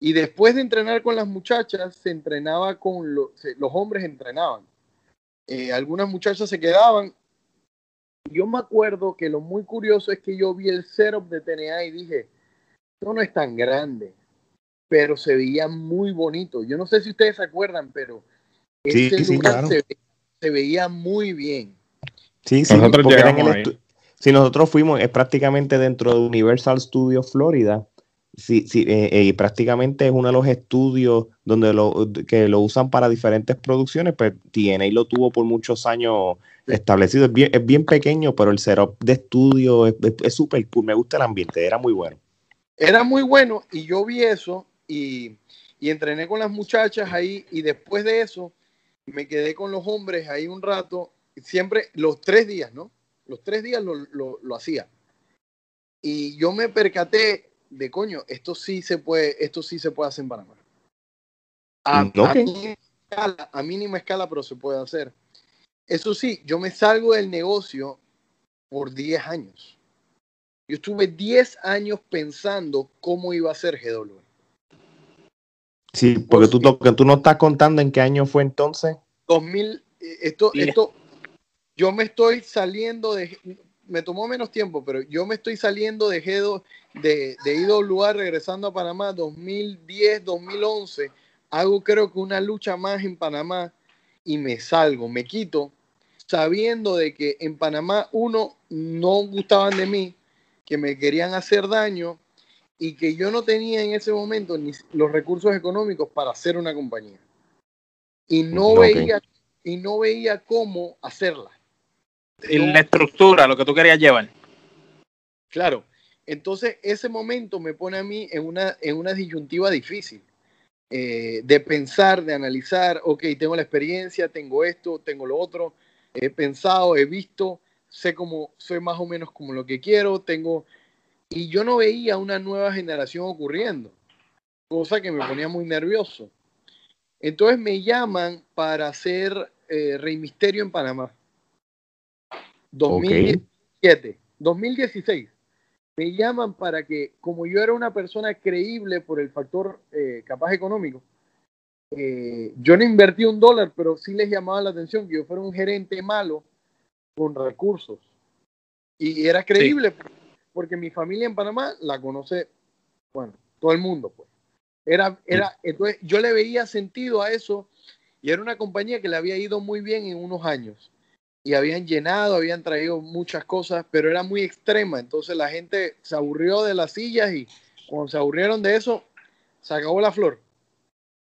Y después de entrenar con las muchachas, se entrenaba con los, los hombres entrenaban. Eh, algunas muchachas se quedaban. Yo me acuerdo que lo muy curioso es que yo vi el setup de TNA y dije, esto no es tan grande, pero se veía muy bonito. Yo no sé si ustedes se acuerdan, pero ese lugar se veía muy bien. Sí, sí, nosotros Si nosotros fuimos, es prácticamente dentro de Universal Studios Florida. Sí, sí, eh, eh, y prácticamente es uno de los estudios donde lo, que lo usan para diferentes producciones, pues TNA lo tuvo por muchos años establecido. Es bien, es bien pequeño, pero el setup de estudio es súper cool. Me gusta el ambiente, era muy bueno. Era muy bueno y yo vi eso y, y entrené con las muchachas ahí y después de eso me quedé con los hombres ahí un rato siempre los tres días, ¿no? Los tres días lo, lo, hacía. Y yo me percaté de, coño, esto sí se puede, esto sí se puede hacer en Panamá. A, mínima escala, a mínima escala, pero se puede hacer. Eso sí, yo me salgo del negocio por 10 años. Yo estuve 10 años pensando cómo iba a ser GW. Sí, porque tú, tú no estás contando en qué año fue entonces. 2000, eh, esto, esto, yo me estoy saliendo de, me tomó menos tiempo, pero yo me estoy saliendo de Gedo, de, de IWA regresando a Panamá 2010, 2011. Hago creo que una lucha más en Panamá y me salgo, me quito, sabiendo de que en Panamá uno no gustaban de mí, que me querían hacer daño y que yo no tenía en ese momento ni los recursos económicos para hacer una compañía. Y no veía y no veía cómo hacerla la estructura, lo que tú querías llevar. Claro. Entonces, ese momento me pone a mí en una, en una disyuntiva difícil. Eh, de pensar, de analizar, ok, tengo la experiencia, tengo esto, tengo lo otro, he pensado, he visto, sé cómo, soy más o menos como lo que quiero, tengo, y yo no veía una nueva generación ocurriendo, cosa que me ponía muy nervioso. Entonces me llaman para hacer eh, Rey Misterio en Panamá. 2017, 2016. Me llaman para que, como yo era una persona creíble por el factor eh, capaz económico, eh, yo no invertí un dólar, pero sí les llamaba la atención que yo fuera un gerente malo con recursos. Y era creíble porque mi familia en Panamá la conoce, bueno, todo el mundo, pues. Era, era, entonces yo le veía sentido a eso y era una compañía que le había ido muy bien en unos años y habían llenado, habían traído muchas cosas, pero era muy extrema. Entonces la gente se aburrió de las sillas y cuando se aburrieron de eso, se acabó la flor.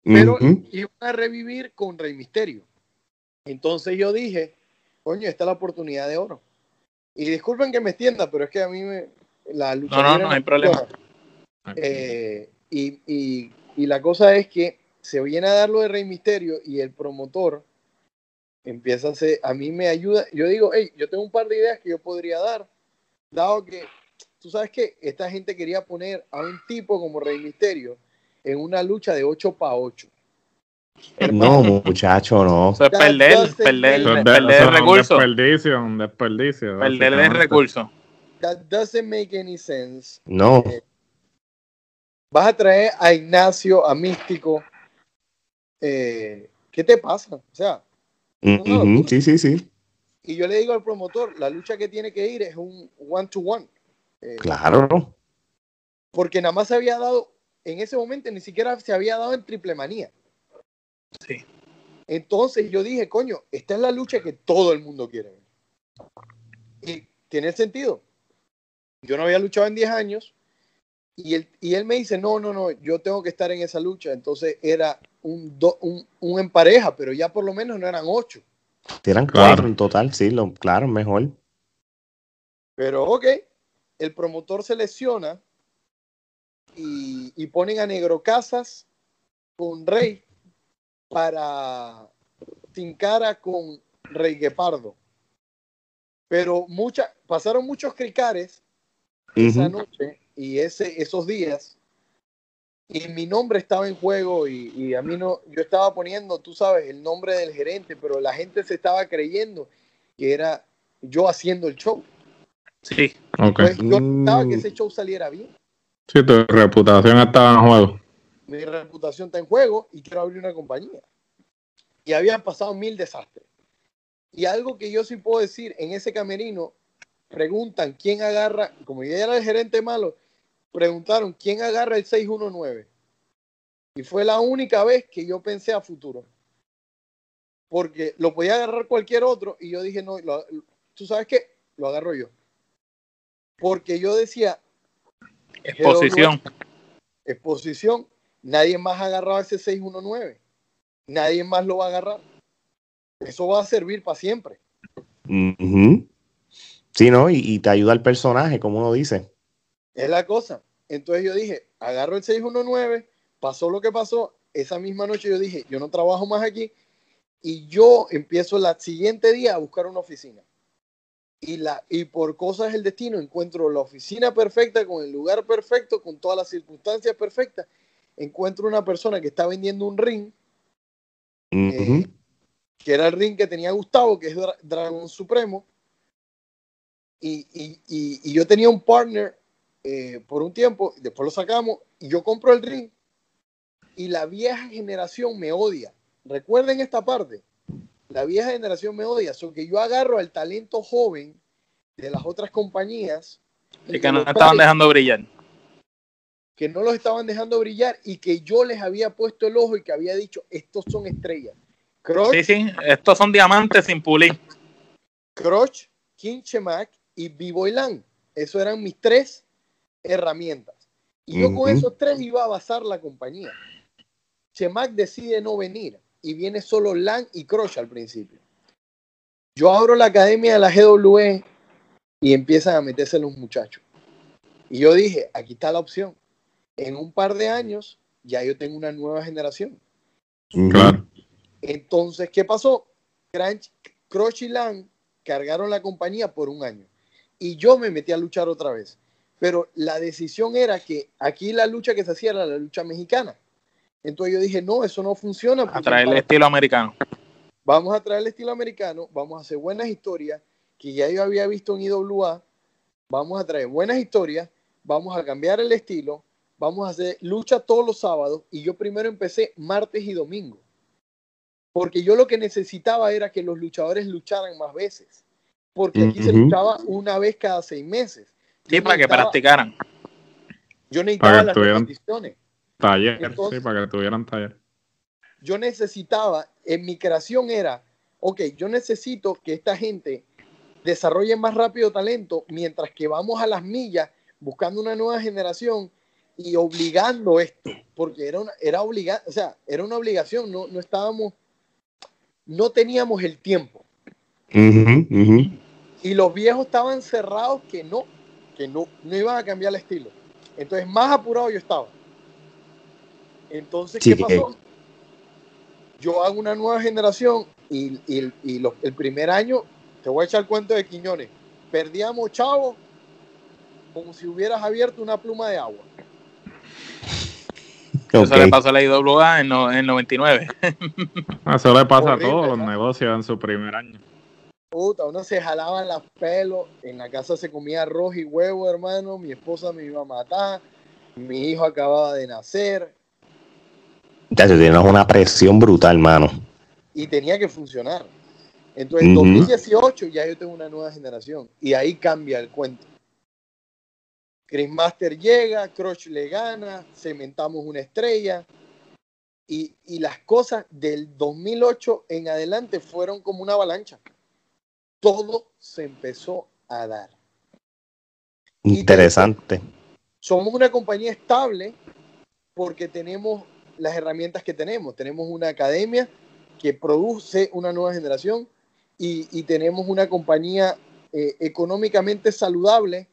Pero iban a revivir con Rey Misterio. Entonces yo dije, coño, esta es la oportunidad de oro. Y disculpen que me extienda, pero es que a mí me, la lucha. No, no, no, hay problema. Eh, y, y, y la cosa es que se viene a dar lo de Rey Misterio y el promotor empieza a a mí me ayuda, yo digo, hey, yo tengo un par de ideas que yo podría dar, dado que tú sabes que esta gente quería poner a un tipo como Rey Misterio en una lucha de 8 para 8. No, muchacho, no. Eso es perder, perder, perder el recurso. Un desperdicio, un desperdicio. Perder el recurso. That doesn't make any sense. No. Eh, vas a traer a Ignacio, a Místico. Eh, ¿Qué te pasa? O sea, Mm, sí, sí, sí. y yo le digo al promotor, la lucha que tiene que ir es un one to one. Eh, Claro. Porque nada más se había dado, en ese momento ni siquiera se había dado en triple manía. Sí. Entonces yo dije, coño, esta es la lucha que todo el mundo quiere ver. Y tiene sentido. Yo no había luchado en 10 años y él, y él me dice, no, no, no, yo tengo que estar en esa lucha. Entonces era un, do- un, un en pareja, pero ya por lo menos no eran ocho. Eran Claro. cuatro en total, sí, lo, claro, mejor. Pero ok, el promotor se lesiona y, y ponen a Negro Casas con Rey para sin cara con Rey Guepardo. Pero mucha, pasaron muchos cricares esa noche y ese, esos días y mi nombre estaba en juego y, y a mí no, yo estaba poniendo, tú sabes, el nombre del gerente, pero la gente se estaba creyendo que era yo haciendo el show. Sí. Ok. Pues yo necesitaba que Mm. ese show saliera bien. Sí, tu reputación estaba en juego. Mi reputación está en juego y quiero abrir una compañía. Y habían pasado mil desastres. Y algo que yo sí puedo decir, en ese camerino preguntan quién agarra, como yo era el gerente malo, preguntaron quién agarra el 619. Y fue la única vez que yo pensé a futuro. Porque lo podía agarrar cualquier otro y yo dije, no, lo- tú sabes qué, lo agarro yo. Porque yo decía, Exposición. exposición, nadie más ha agarrado ese 619. Nadie más lo va a agarrar. Eso va a servir para siempre. Ujú. Sí, ¿no? Y, y te ayuda al personaje, como uno dice. Es la cosa. Entonces yo dije, agarro el 619, pasó lo que pasó. Esa misma noche yo dije, yo no trabajo más aquí. Y yo empiezo el siguiente día a buscar una oficina. Y, la, y por cosas del destino encuentro la oficina perfecta, con el lugar perfecto, con todas las circunstancias perfectas. Encuentro una persona que está vendiendo un ring Ujú. que era el ring que tenía Gustavo, que es Dra- Dragón Supremo. Y, y- y- y yo tenía un partner eh, por un tiempo, después lo sacamos, y yo compro el ring. Y la vieja generación me odia. Recuerden esta parte. La vieja generación me odia. So que yo agarro al talento joven de las otras compañías. y que no estaban dejando brillar. que no los estaban dejando brillar y que yo les había puesto el ojo y que había dicho, estos son estrellas. Crush, Sí, sí. Estos son diamantes sin pulir. Crush, King Chemac y B-Boy Land. Eso eran mis tres herramientas. Y yo con esos tres iba a basar la compañía. Chemac decide no venir y viene solo Land y Crush al principio. Yo abro la academia de la GWE y empiezan a meterse los muchachos. Y yo dije, aquí está la opción. En un par de años ya yo tengo una nueva generación. Claro. Entonces, ¿qué pasó? Crunch, Crush y Lan cargaron la compañía por un año. Y yo me metí a luchar otra vez. Pero la decisión era que aquí la lucha que se hacía era la lucha mexicana. Entonces yo dije, no, eso no funciona. A traer el para- estilo americano. Vamos a traer el estilo americano, vamos a hacer buenas historias que ya yo había visto en IWA. Vamos a traer buenas historias, vamos a cambiar el estilo, vamos a hacer lucha todos los sábados. Y yo primero empecé martes y domingo. Porque yo lo que necesitaba era que los luchadores lucharan más veces. Porque aquí se Ujú. luchaba una vez cada seis meses. Sí, para que practicaran. Yo necesitaba Para que las repeticiones. Taller, Entonces- sí, para que tuvieran taller. yo necesitaba, en mi creación era, ok, yo necesito que esta gente desarrolle más rápido talento mientras que vamos a las millas buscando una nueva generación y obligando esto, porque era una, era obliga, o sea, era una obligación, no, no estábamos, no teníamos el tiempo. Ujú. Y los viejos estaban cerrados que no, que no, no iban a cambiar el estilo. Entonces, más apurado yo estaba. Entonces, ¿qué que- pasó? Yo hago una nueva generación y, y- y lo- el primer año, te voy a echar el cuento de Quiñones, perdíamos Chavo como si hubieras abierto una pluma de agua. (laughs) Eso le pasó a la IWA en, en 99. (laughs) Eso le pasa a todos los negocios en su primer año. Puta, uno se jalaba los pelos, en la casa se comía arroz y huevo, hermano, mi esposa me iba a matar, mi hijo acababa de nacer. Ya, tienes una presión brutal, hermano. Y tenía que funcionar. Entonces, en 2018 ya yo tengo una nueva generación y ahí cambia el cuento. Chris Master llega, Crush le gana, cementamos una estrella y, y las cosas del 2008 en adelante fueron como una avalancha. Todo se empezó a dar. Interesante. somos una compañía estable porque tenemos las herramientas que tenemos. Tenemos una academia que produce una nueva generación y, tenemos una compañía eh, económicamente saludable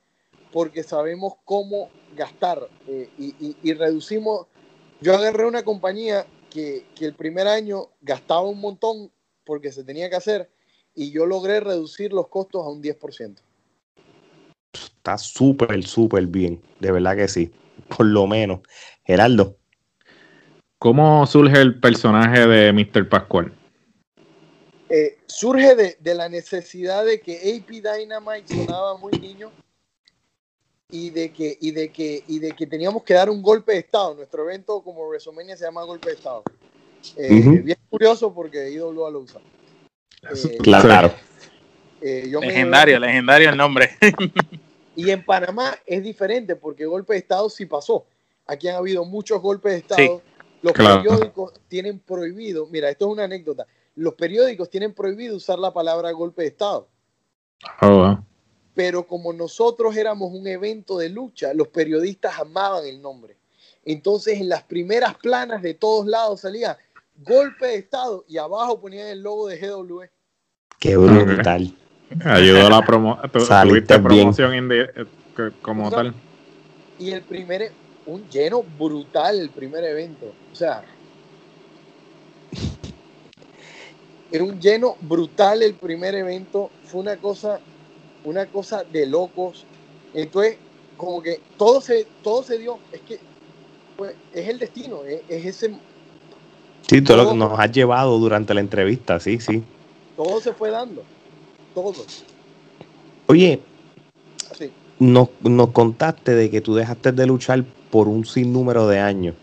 porque sabemos cómo gastar eh, y, reducimos. Yo agarré una compañía que, que, el primer año gastaba un montón porque se tenía que hacer y yo logré reducir los costos a un 10%. Está súper, súper bien, de verdad que sí, por lo menos. Geraldo. ¿Cómo surge el personaje de Mr. Pascual? Eh, surge de, la necesidad de que AP Dynamite sonaba muy niño y de que y de que y de que teníamos que dar un golpe de estado. Nuestro evento como WrestleMania se llama golpe de estado. Eh, bien curioso porque IWA lo usa. Eh, claro. legendario, legendario el nombre. (laughs) y en Panamá es diferente porque golpe de estado sí pasó. Aquí han habido muchos golpes de estado. Los periódicos tienen prohibido, mira, esto es una anécdota los periódicos tienen prohibido usar la palabra golpe de Estado. Oh, Pero como nosotros éramos un evento de lucha, los periodistas amaban el nombre. Entonces en las primeras planas de todos lados salía golpe de Estado y abajo ponían el logo de GW. Qué brutal. (laughs) Ayudó a la promoción eh, como tal. Y el primer, un lleno brutal el primer evento. O sea, Era un lleno brutal el primer evento, fue una cosa, una cosa de locos. Entonces, como que todo se, todo se dio, es que pues, es el destino, es, ese... Sí, todo, lo que nos ha llevado durante la entrevista, sí, sí. Todo se fue dando, todo. Oye, nos, nos contaste de que tú dejaste de luchar por un sinnúmero de años.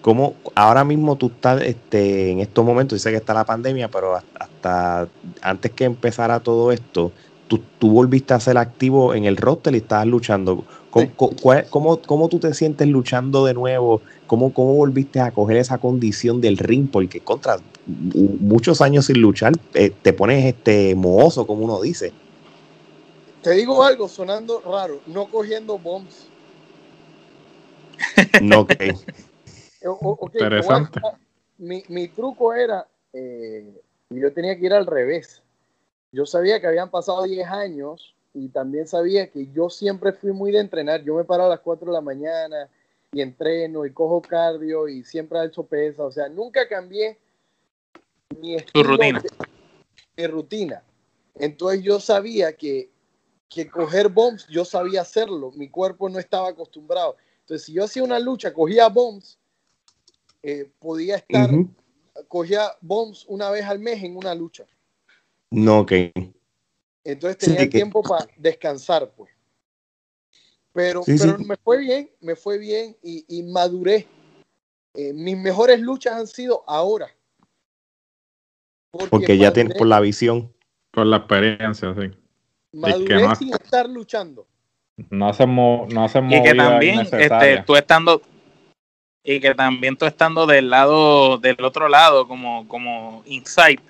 ¿Cómo ahora mismo tú estás este, en estos momentos? Dice que está la pandemia, pero hasta antes que empezara todo esto, tú, volviste a ser activo en el roster y estabas luchando. ¿Cómo, cómo, tú te sientes luchando de nuevo? ¿Cómo, ¿Cómo volviste a coger esa condición del ring? Porque contra muchos años sin luchar, eh, te pones este mohoso, como uno dice. Te digo algo sonando raro, no cogiendo bombs. No, ok. (laughs) Interesante. mi, truco era, eh, yo tenía que ir al revés. Yo sabía que habían pasado 10 años y también sabía que yo siempre fui muy de entrenar. Yo me paro a las 4 de la mañana y entreno y cojo cardio y siempre he hecho pesa. O sea, nunca cambié mi rutina. mi rutina. Entonces yo sabía que, que coger bombs, yo sabía hacerlo. Mi cuerpo no estaba acostumbrado. Entonces, si yo hacía una lucha, cogía bombs, eh, podía estar, cogía bombs una vez al mes en una lucha. No, ok. Entonces tenía tiempo para descansar, pues. Pero, pero me fue bien, me fue bien y, maduré. Eh, mis mejores luchas han sido ahora. Porque, ya tienes por la visión. Por la experiencia, sí. Maduré sin estar luchando. No hacemos, no hacemos y que también este, tú estando y que también tú estando del lado, del otro lado, como, como insight,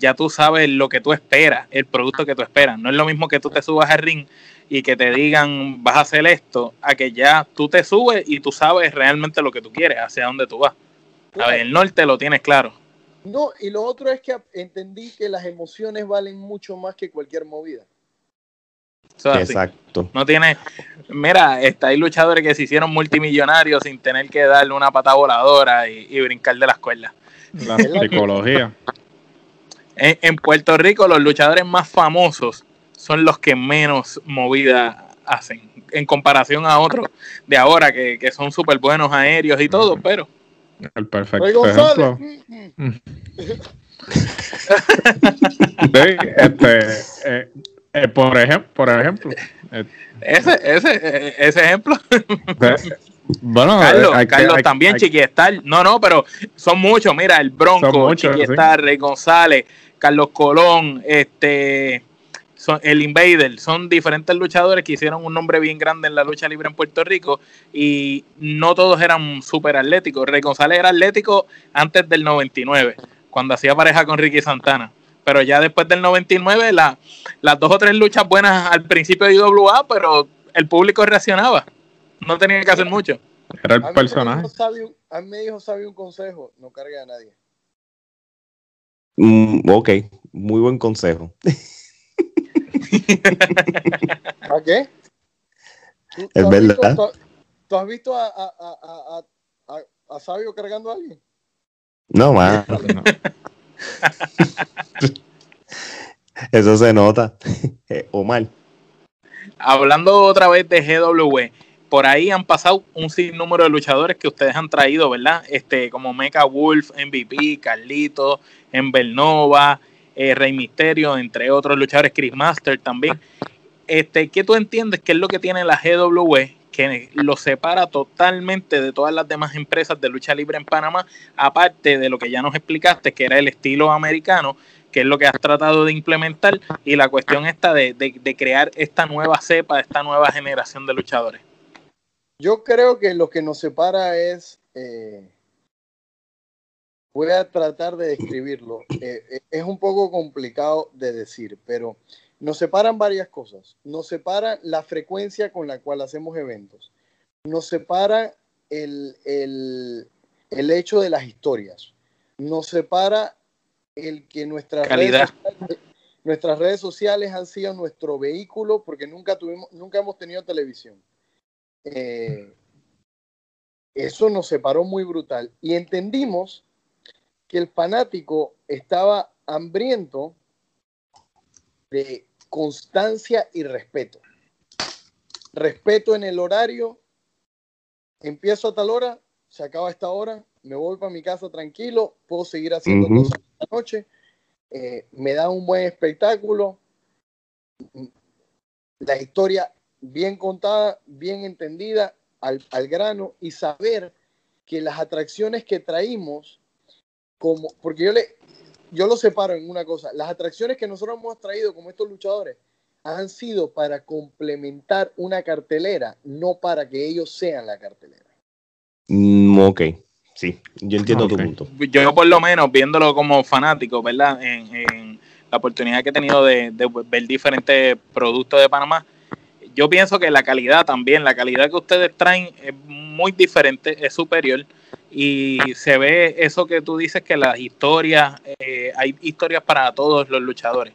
ya tú sabes lo que tú esperas, el producto que tú esperas. No es lo mismo que tú te subas al ring y que te digan vas a hacer esto, a que ya tú te subes y tú sabes realmente lo que tú quieres, hacia dónde tú vas. A ver, el norte lo tienes claro. No, y lo otro es que entendí que las emociones valen mucho más que cualquier movida. Exacto. No tiene. Mira, está, hay luchadores que se hicieron multimillonarios sin tener que darle una pata voladora y, brincar de las cuerdas. La psicología. (laughs) En, Puerto Rico, los luchadores más famosos son los que menos movida hacen. en comparación a otros de ahora que, que son súper buenos aéreos y todo, pero... El perfecto ejemplo. (laughs) sí, este, eh, eh, por, ejemplo, por ejemplo. Eh, ese, ese, ese ejemplo. bueno, Carlos, Carlos también, Chiquiestar. No, no, pero son muchos. Mira, el Bronco, Chiquiestar, Rey González, Carlos Colón, este, son, el Invader. Son diferentes luchadores que hicieron un nombre bien grande en la lucha libre en Puerto Rico y no todos eran súper atléticos. Rey González era atlético antes del 99, cuando hacía pareja con Ricky Santana pero ya después del 99, la, las dos o tres luchas buenas al principio de IWA, pero el público reaccionaba. No tenía que hacer mucho. Era el personaje. a mí me dijo Sabio un consejo, no cargue a nadie. Mm, ok, muy buen consejo. (laughs) ¿A qué? es verdad. ¿tú, has visto a, a, a, a, Sabio cargando a alguien? No, más. (laughs) Eso se nota. (laughs) Eh, o mal. Hablando otra vez de GW, por ahí han pasado un sinnúmero de luchadores que ustedes han traído, ¿verdad? Este, como Mecha Wolf, MVP, Carlito, Envernova, eh, Rey Misterio, entre otros luchadores, Chris Master también. Este, ¿Qué tú entiendes que es lo que tiene la GW que lo separa totalmente de todas las demás empresas de lucha libre en Panamá, aparte de lo que ya nos explicaste, que era el estilo americano, que es lo que has tratado de implementar, y la cuestión esta de, crear esta nueva cepa, esta nueva generación de luchadores. Yo creo que lo que nos separa es, eh, voy a tratar de describirlo, eh, eh, es un poco complicado de decir, pero nos separan varias cosas. Nos separa la frecuencia con la cual hacemos eventos. Nos separa el, hecho de las historias. Nos separa el que nuestras redes, sociales, nuestras redes sociales han sido nuestro vehículo porque nunca, tuvimos, nunca hemos tenido televisión. Eh, eso nos separó muy brutal. Y entendimos que el fanático estaba hambriento de constancia y respeto. Respeto en el horario, empiezo a tal hora, se acaba esta hora, me voy para mi casa tranquilo, puedo seguir haciendo cosas esta noche, eh, me da un buen espectáculo, la historia bien contada, bien entendida, al, al grano y saber que las atracciones que traímos, como, porque yo le, yo lo separo en una cosa. Las atracciones que nosotros hemos traído como estos luchadores han sido para complementar una cartelera, no para que ellos sean la cartelera. Mm, ok, sí, yo entiendo tu punto. Yo por lo menos viéndolo como fanático, ¿verdad? En, la oportunidad que he tenido de, de, ver diferentes productos de Panamá, yo pienso que la calidad también, la calidad que ustedes traen es muy diferente, es superior y se ve eso que tú dices que las historias, eh, hay historias para todos los luchadores.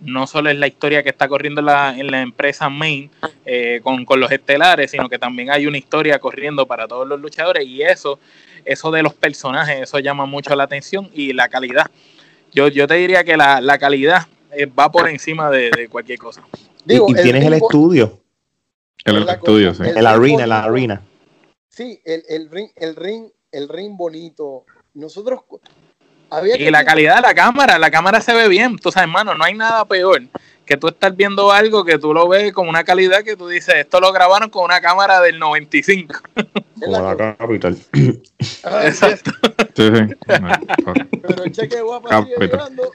No solo es la historia que está corriendo en la, en la empresa main eh, con, los estelares, sino que también hay una historia corriendo para todos los luchadores y eso, eso de los personajes, eso llama mucho la atención y la calidad. Yo, yo te diría que la, la calidad eh, va por encima de, cualquier cosa. y, tienes el, estudio. El, estudio, sí. El, arena, la arena. Sí, el, el ring, el ring el ring bonito. Nosotros y la calidad de la cámara, la cámara se ve bien. Tú sabes, hermano, no hay nada peor que tú estar viendo algo que tú lo ves con una calidad que tú dices, esto lo grabaron con una cámara del 95. Como (laughs) la Capital. (laughs) Ah, Exacto. Sí, sí. Pero el cheque guapa sigue llegando.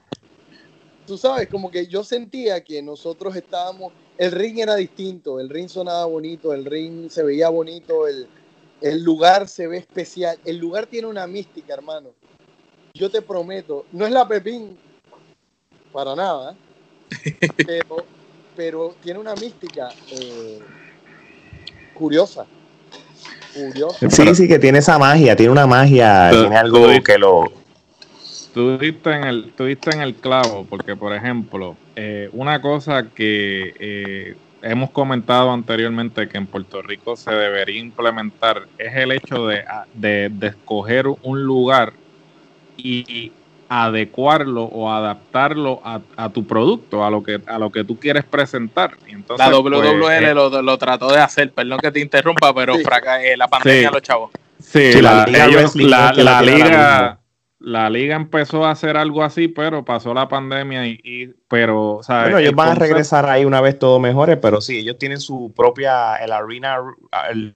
(laughs) tú sabes, como que yo sentía que nosotros estábamos, el ring era distinto, el ring sonaba bonito, el ring se veía bonito, el, lugar se ve especial, el lugar tiene una mística, hermano. Yo te prometo, no es la Pepín, para nada, (laughs) pero, tiene una mística eh, curiosa. Curiosa. Sí, sí, que tiene esa magia, tiene una magia, tiene algo que lo, tú diste en el, tú en el clavo, porque por ejemplo, eh, una cosa que eh, hemos comentado anteriormente que en Puerto Rico se debería implementar es el hecho de, ah, de, escoger un lugar y adecuarlo o adaptarlo a, tu producto, a lo que a lo que tú quieres presentar. Entonces, la WWL pues, eh, lo, trató de hacer, perdón que te interrumpa, pero eh, la pandemia los chavos. Sí, la, la, liga la liga empezó a hacer algo así, pero pasó la pandemia y, pero, Bueno, ellos van a regresar ahí una vez todo mejore, pero sí, ellos tienen su propia, el arena,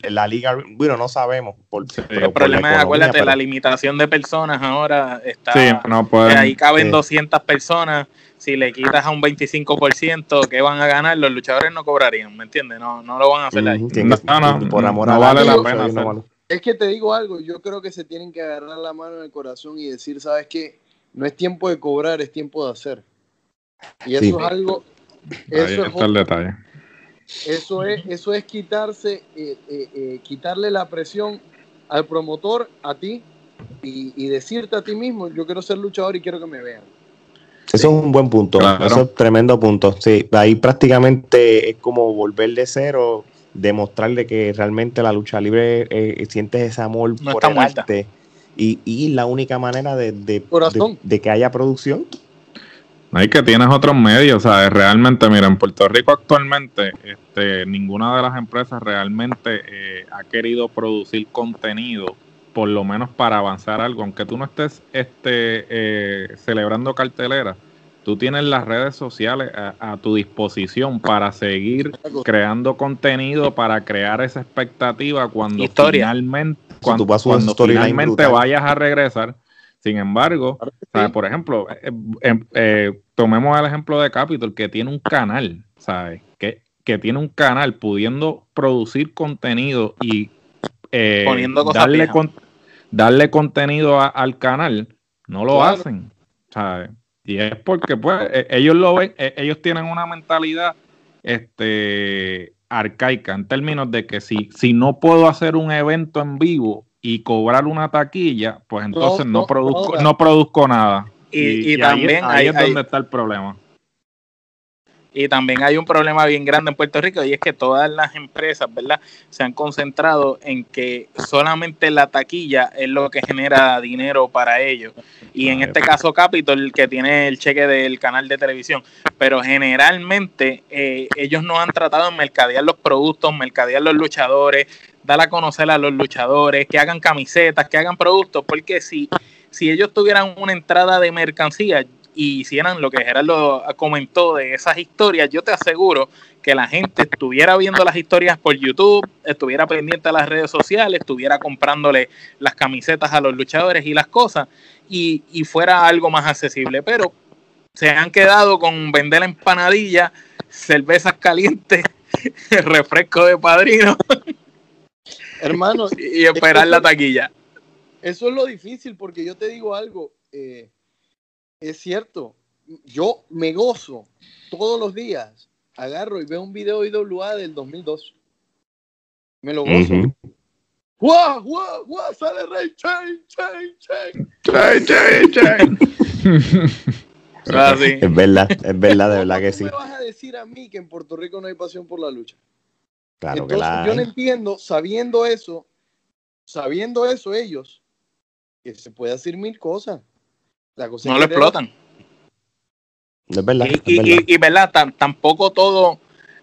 la liga, bueno, no sabemos. Por, el problema es, acuérdate, la limitación de personas ahora está, sí, no ahí caben 200 personas, si le quitas a un 25%, ¿qué van a ganar? Los luchadores no cobrarían, ¿me entiendes? No, no lo van a hacer ahí. No, no, por amor no vale la pena. Es que te digo algo, yo creo que se tienen que agarrar la mano en el corazón y decir, ¿sabes qué? No es tiempo de cobrar, es tiempo de hacer. Y eso es algo... Eso Ahí está el detalle. Eso es, eso es quitarse, eh, eh, eh, quitarle la presión al promotor, a ti, y, decirte a ti mismo, yo quiero ser luchador y quiero que me vean. Eso es un buen punto, eso es tremendo punto. Sí, ahí prácticamente es como volver de cero demostrarle que realmente la lucha libre eh, sientes ese amor por el arte y, y, la única manera de, de, de, que haya producción. Hay que tienes otros medios, ¿sabes? Realmente, mira, en Puerto Rico actualmente este, ninguna de las empresas realmente eh, ha querido producir contenido, por lo menos para avanzar algo, aunque tú no estés este, eh, celebrando cartelera tú tienes las redes sociales a, tu disposición para seguir creando contenido, para crear esa expectativa cuando finalmente, cuando, finalmente vayas a regresar. Sin embargo, por ejemplo, eh, eh, eh, tomemos el ejemplo de Capitol, que tiene un canal, ¿sabes? Que, que tiene un canal pudiendo producir contenido y darle, darle contenido al canal, no lo hacen, ¿sabes? Y es porque pues e, ellos lo ven, e, ellos tienen una mentalidad este arcaica en términos de que si, si no puedo hacer un evento en vivo y cobrar una taquilla, pues entonces no, produzco, no, produzco nada. Y, también ahí, es donde está el problema. Y también hay un problema bien grande en Puerto Rico y es que todas las empresas, ¿verdad? Se han concentrado en que solamente la taquilla es lo que genera dinero para ellos. Y en este caso Capitol, que tiene el cheque del canal de televisión. Pero generalmente eh, ellos no han tratado de mercadear los productos, mercadear los luchadores, dar a conocer a los luchadores, que hagan camisetas, que hagan productos, porque si, si ellos tuvieran una entrada de mercancía, y hicieran lo que Gerardo comentó de esas historias, yo te aseguro que la gente estuviera viendo las historias por YouTube, estuviera pendiente a las redes sociales, estuviera comprándole las camisetas a los luchadores y las cosas, y, fuera algo más accesible. Pero se han quedado con vender empanadillas, cervezas calientes, (laughs) refresco de padrino. Hermano. (laughs) y esperar la taquilla. Eso es lo difícil, porque yo te digo algo. Eh, es cierto, yo me gozo todos los días. Agarro y veo un video IWA del 2002. Me lo gozo. ¡Guau, guau, guau! Sale Rey Chain, Chain, Chain. Chain, Chain, Chain. (laughs) Ah, es verdad, es verdad, de verdad que sí. me vas a decir a mí que en Puerto Rico no hay pasión por la lucha? Claro que la yo no entiendo, sabiendo eso, sabiendo eso ellos, que se puede hacer mil cosas no lo explotan. Es verdad. Y, verdad. tampoco todo,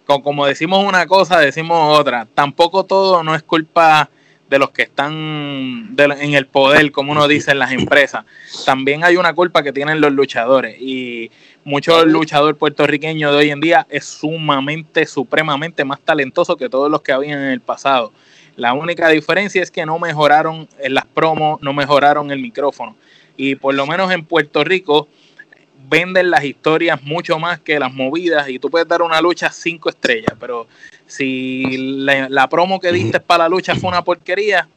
como decimos una cosa, decimos otra. Tampoco todo no es culpa de los que están en el poder, como uno dice en las empresas. También hay una culpa que tienen los luchadores. Y muchos luchador puertorriqueño de hoy en día es sumamente, supremamente más talentoso que todos los que habían en el pasado. La única diferencia es que no mejoraron en las promos, no mejoraron el micrófono y por lo menos en Puerto Rico venden las historias mucho más que las movidas y tú puedes dar una lucha cinco estrellas, pero si la, promo que diste para la lucha fue una porquería,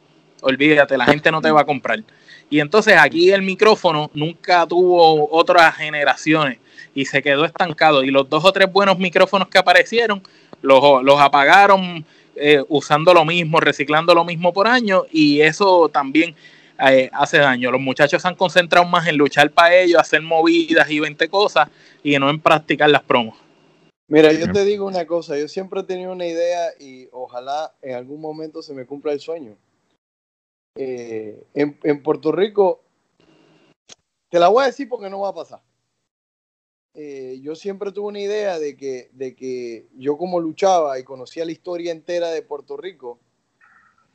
olvídate, la gente no te va a comprar. Y entonces aquí el micrófono nunca tuvo otras generaciones y se quedó estancado. Y los dos o tres buenos micrófonos que aparecieron los, los apagaron eh, usando lo mismo, reciclando lo mismo por año y eso también eh, hace daño. Los muchachos se han concentrado más en luchar para ellos, hacer movidas y 20 cosas y no en practicar las promos. Mira, yo te digo una cosa, yo siempre he tenido una idea y ojalá en algún momento se me cumpla el sueño. Eh, en, Puerto Rico te la voy a decir porque no va a pasar. Eh, yo siempre tuve una idea de que, de que yo como luchaba y conocía la historia entera de Puerto Rico,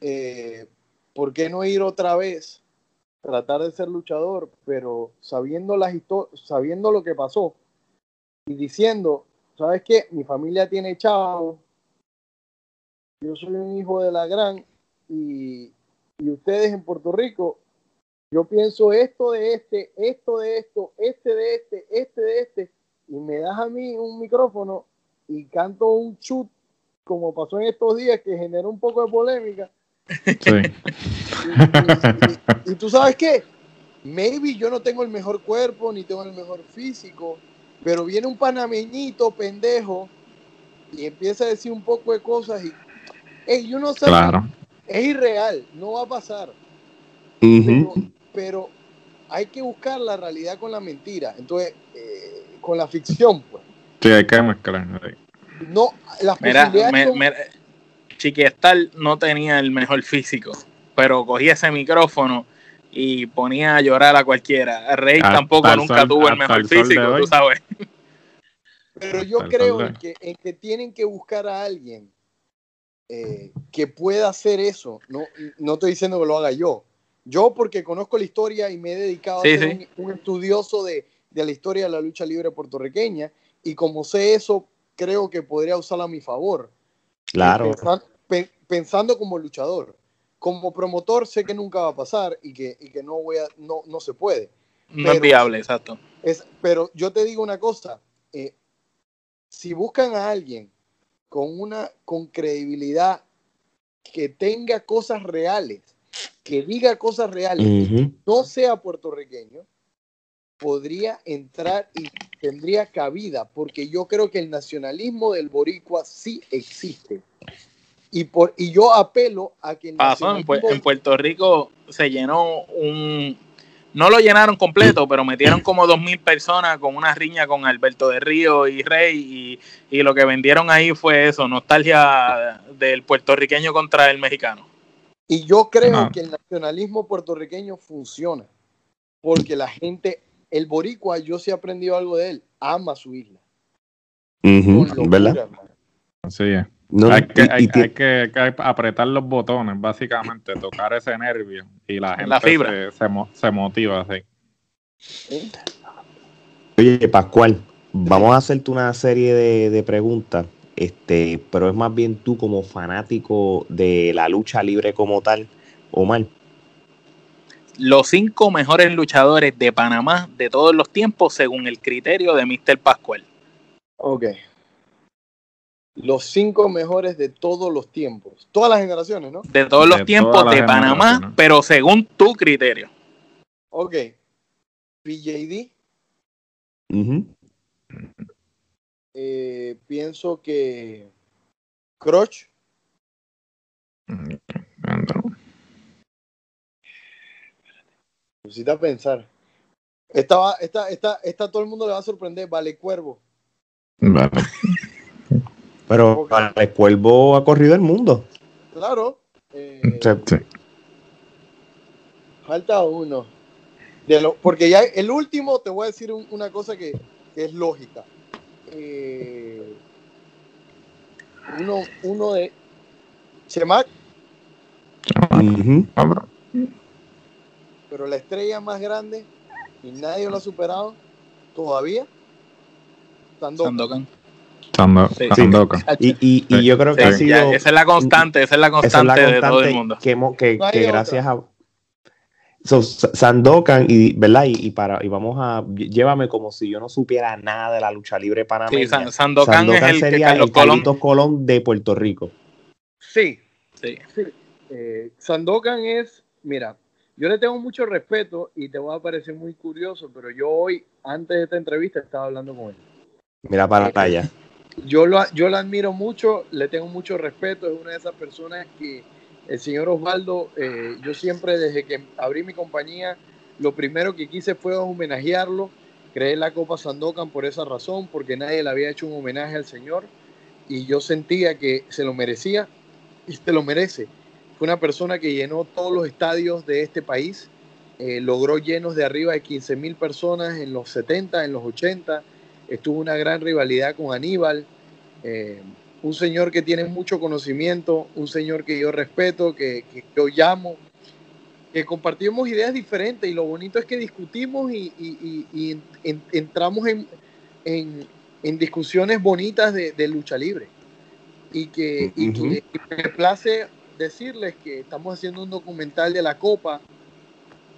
eh, ¿por qué no ir otra vez, tratar de ser luchador, pero sabiendo, las sabiendo lo que pasó y diciendo, ¿sabes qué? Mi familia tiene chavo, yo soy un hijo de la gran y, y ustedes en Puerto Rico yo pienso esto de este, esto de esto, este de este, este de este, y me das a mí un micrófono y canto un chut, como pasó en estos días, que generó un poco de polémica. (laughs) Y, tú sabes qué, maybe yo no tengo el mejor cuerpo, ni tengo el mejor físico, pero viene un panameñito pendejo y empieza a decir un poco de cosas y, hey, yo no sé, es irreal, no va a pasar pero hay que buscar la realidad con la mentira. Entonces, eh, con la ficción, pues. Sí, hay que mezclar. No, las mira, Chiquiestal no tenía el mejor físico, pero cogía ese micrófono y ponía a llorar a cualquiera. Rey tampoco nunca tuvo el mejor físico, tú sabes. Pero yo creo en que, en que, tienen que buscar a alguien eh, que pueda hacer eso. No, no estoy diciendo que lo haga yo, yo porque conozco la historia y me he dedicado a ser Un, estudioso de, la historia de la lucha libre puertorriqueña y como sé eso, creo que podría usarla a mi favor. Claro. Pensando, como luchador. Como promotor sé que nunca va a pasar y que, que no, voy a, no, no se puede. No es viable, exacto. Es, pero yo te digo una cosa, eh, si buscan a alguien con una con credibilidad que tenga cosas reales que diga cosas reales, no sea puertorriqueño, podría entrar y tendría cabida, porque yo creo que el nacionalismo del boricua sí existe. Y, por, y yo apelo a que... en, Puerto Rico se llenó un... No lo llenaron completo, pero metieron como dos mil personas con una riña con Alberto de Río y Rey y, y lo que vendieron ahí fue eso, nostalgia del puertorriqueño contra el mexicano. Y yo creo que el nacionalismo puertorriqueño funciona, porque la gente, el boricua, yo sí he aprendido algo de él, ama su isla. ¿Verdad? Sí, hay, que, hay, que, apretar los botones, básicamente, tocar ese nervio y la gente Se, motiva así. Oye, Pascual, vamos a hacerte una serie de, de preguntas este, pero es más bien tú como fanático de la lucha libre como tal, Omar. Los cinco mejores luchadores de Panamá de todos los tiempos según el criterio de Mr. Pascual. Ok. Los cinco mejores de todos los tiempos. Todas las generaciones, ¿no? De todos los tiempos de Panamá, pero según tu criterio. Ok. PJD. Eh, pienso que Crotch. Necesita pensar. Esta, esta, esta, esta, todo el mundo le va a sorprender. Vale Cuervo. Pero Vale Cuervo ha corrido el mundo. Claro. Eh, falta uno. De lo, porque ya el último, te voy a decir una cosa que, que es lógica eh, uno, uno de Chemac. Pero la estrella más grande y nadie lo ha superado todavía. Sandokan. Sandokan. Y, y, y, yo creo que ha sido, esa es la constante, esa es la constante, de todo el mundo. Que, que, que gracias a So, Sandokan y, ¿verdad? Y, para, y vamos a, llévame como si yo no supiera nada de la lucha libre panameña. Sí, Sandokan, es el sería el Carlitos Colón. de Puerto Rico. Sí, sí. Eh, Sandokan es, mira, yo le tengo mucho respeto y te va a parecer muy curioso, pero yo hoy, antes de esta entrevista, estaba hablando con él. Mira para eh, allá. Yo lo, yo lo admiro mucho, le tengo mucho respeto, es una de esas personas que el señor Osvaldo, eh, yo siempre desde que abrí mi compañía, lo primero que quise fue homenajearlo. Creé la Copa Sandokan por esa razón, porque nadie le había hecho un homenaje al señor y yo sentía que se lo merecía y se lo merece. Fue una persona que llenó todos los estadios de este país eh, logró llenos de arriba de 15 mil personas en los 70, en los 80. Estuvo una gran rivalidad con Aníbal. Eh, un señor que tiene mucho conocimiento, un señor que yo respeto, que, que yo llamo, que compartimos ideas diferentes y lo bonito es que discutimos y, y, y, entramos en, en, en, discusiones bonitas de, de lucha libre. Y que, uh -huh. que me place decirles que estamos haciendo un documental de la Copa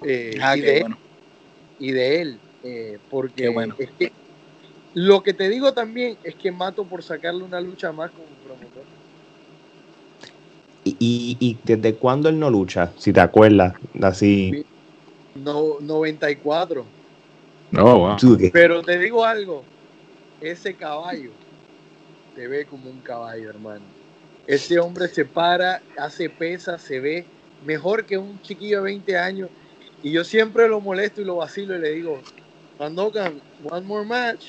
eh, ah, y, de bueno. él, y de él, eh, porque bueno. es que lo que te digo también es que mato por sacarle una lucha más como promotor. ¿Y, y, y desde cuándo él no lucha? Si te acuerdas, así. No, 94. Oh, wow. Pero te digo algo, ese caballo se ve como un caballo, hermano. Ese hombre se para, hace pesa, se ve mejor que un chiquillo de 20 años. Y yo siempre lo molesto y lo vacilo y le digo, Sandokan, one more match.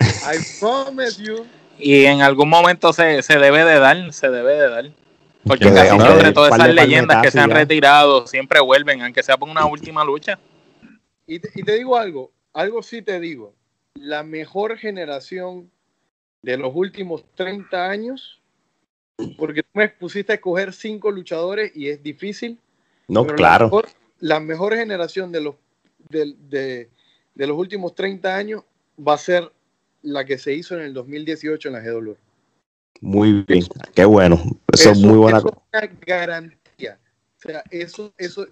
I promise you. Y en algún momento se, se debe de dar, se debe de dar. Porque casi siempre todas esas leyendas que se han retirado siempre vuelven, aunque sea por una última lucha. Y te, y te digo algo, algo sí te digo. La mejor generación de los últimos 30 años, porque tú me pusiste a escoger cinco luchadores y es difícil. No, claro. La mejor, la mejor generación de los, de, de, de los últimos 30 años va a ser la que se hizo en el 2018 en la GW. Muy bien, qué bueno. Eso, eso es muy buena cosa. Es una garantía. O sea, eso, eso,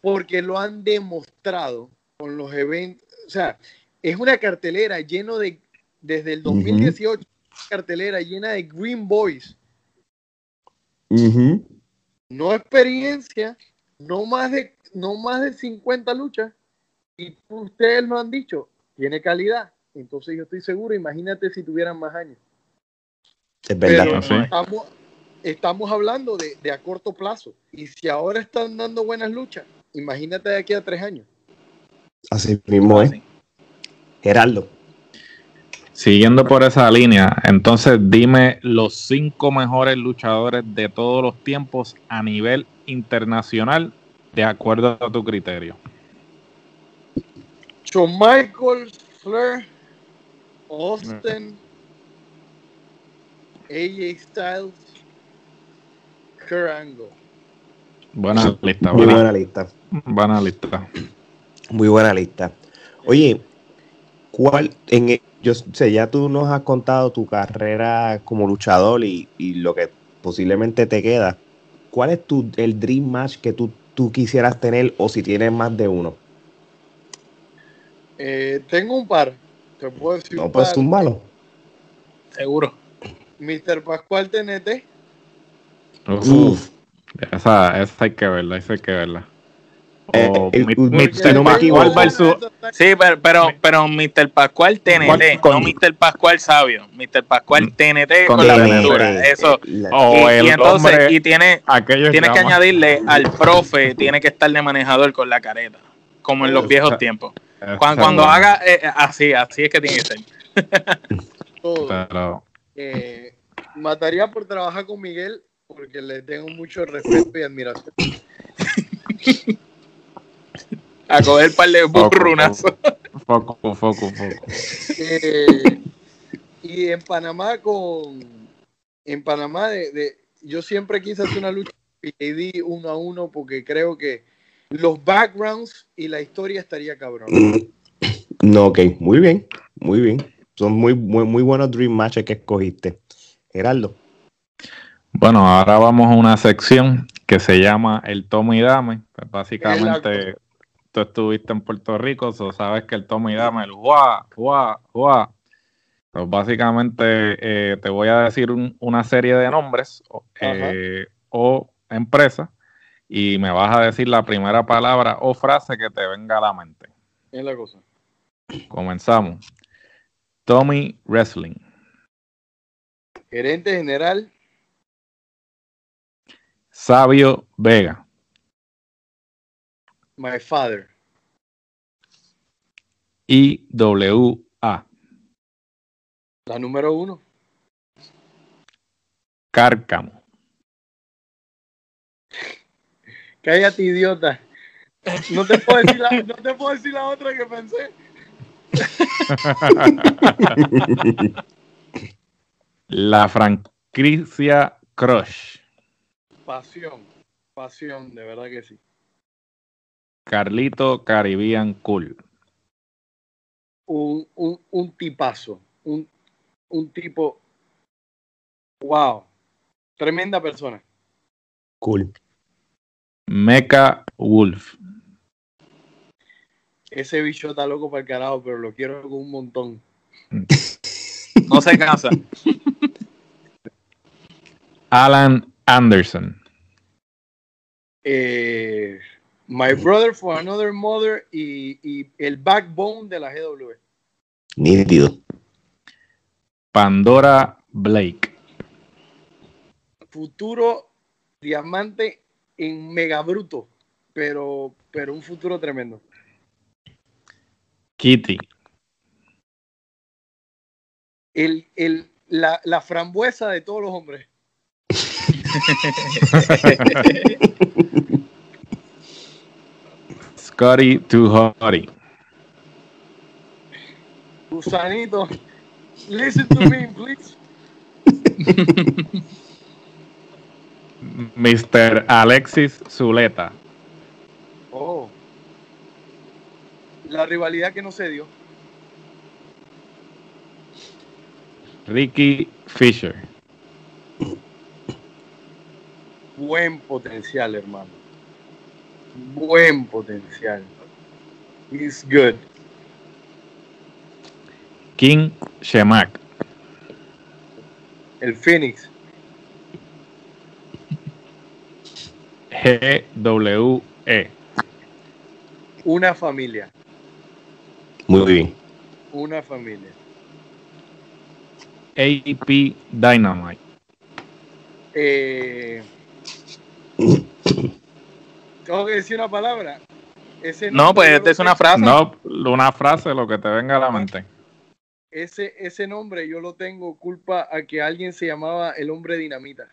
porque lo han demostrado con los eventos. O sea, es una cartelera lleno de, desde el 2018, uh -huh. cartelera llena de Green Boys. Uh -huh. No experiencia, no más de, no más de 50 luchas. Y ustedes lo han dicho, tiene calidad. Entonces yo estoy seguro, imagínate si tuvieran más años. Es verdad, Pero no sé. estamos, estamos hablando de, de, a corto plazo. Y si ahora están dando buenas luchas, imagínate de aquí a tres años. Así mismo es. ¿eh? Geraldo. Siguiendo por esa línea, entonces dime los cinco mejores luchadores de todos los tiempos a nivel internacional, de acuerdo a tu criterio. Shawn Michaels, Flair, Austin, AJ Styles, Kurt Angle. Buena lista, Muy buena, buena lista. buena lista. Muy buena lista. Oye, ¿cuál en el- yo sé, ya tú nos has contado tu carrera como luchador y, y lo que posiblemente te queda. ¿Cuál es tu el dream match que tú, tú quisieras tener o si tienes más de uno? Eh, tengo un par. Te puedo decir No, pues un malo. Seguro. Mr. Pascual TNT. Uf, Uf. Esa, esa hay que verla, esa hay que verla. Eh, O el- Mi- el- Mr. no me Pascual equivoco. versus Sí, pero, pero, pero Mr. Pascual TNT, Con- no Mr. Pascual Sabio. Mr. Pascual TNT con, con la aventura. Eso. La- o y, el y entonces, hombre y tiene, tienes que añadirle al profe, tiene que estar de manejador con la careta, como en los viejos tiempos. Cuando, haga eh, así, así es que tiene que ser. (laughs) Todo. Pero Eh, mataría por trabajar con Miguel porque le tengo mucho respeto y admiración. (laughs) A coger un par de Poco, burrunazos. foco, foco, foco. Eh, y en Panamá con en Panamá de, de- yo siempre quise hacer una lucha PAD uno a uno porque creo que los backgrounds y la historia estaría cabrón. No, ok, muy bien, muy bien. Son muy, muy, muy buenos dream matches que escogiste. Geraldo. Bueno, ahora vamos a una sección que se llama el toma y dame. Pues básicamente tú estuviste en Puerto Rico, so sabes que el toma y dame, el guá, guá, guá. Pues básicamente eh, te voy a decir un- una serie de nombres o- eh, o empresas y me vas a decir la primera palabra o frase que te venga a la mente. Es la cosa. Comenzamos. Tommy Wrestling, Gerente general, Sabio Vega, my father. IWA, La número uno. Cárcamo, Cállate, idiota. No te puedo decir la, no te puedo decir la otra que pensé. La franquicia Crush. Pasión, pasión, de verdad que sí. Carlito Caribbean Cool. Un, un, un tipazo, un, un tipo, wow, tremenda persona. Cool. Mecha Wolf. Ese bicho está loco para el carajo, pero lo quiero con un montón. (laughs) No se cansa. Alan Anderson. Eh, My Brother for Another Mother y, y el backbone de la GW. Nítido. Pandora Blake. Futuro diamante en mega bruto, pero, pero un futuro tremendo. Kitty. El, el, la, la frambuesa de todos los hombres. (laughs) Scotty Too Hotty. Gusanito, listen to me, please. (laughs) Mr. Alexis Zuleta. Oh. La rivalidad que no se dio. Ricky Fisher. Buen potencial, hermano. Buen potencial. He's good. King Shemak. El Phoenix. GWE. Una familia. Muy bien. Una familia. AP Dynamite. Eh, tengo que decir una palabra. Ese No, pues esta es una frase. No, una frase, lo que te venga a la mente. Ese, ese nombre yo lo tengo culpa a que alguien se llamaba el hombre dinamita.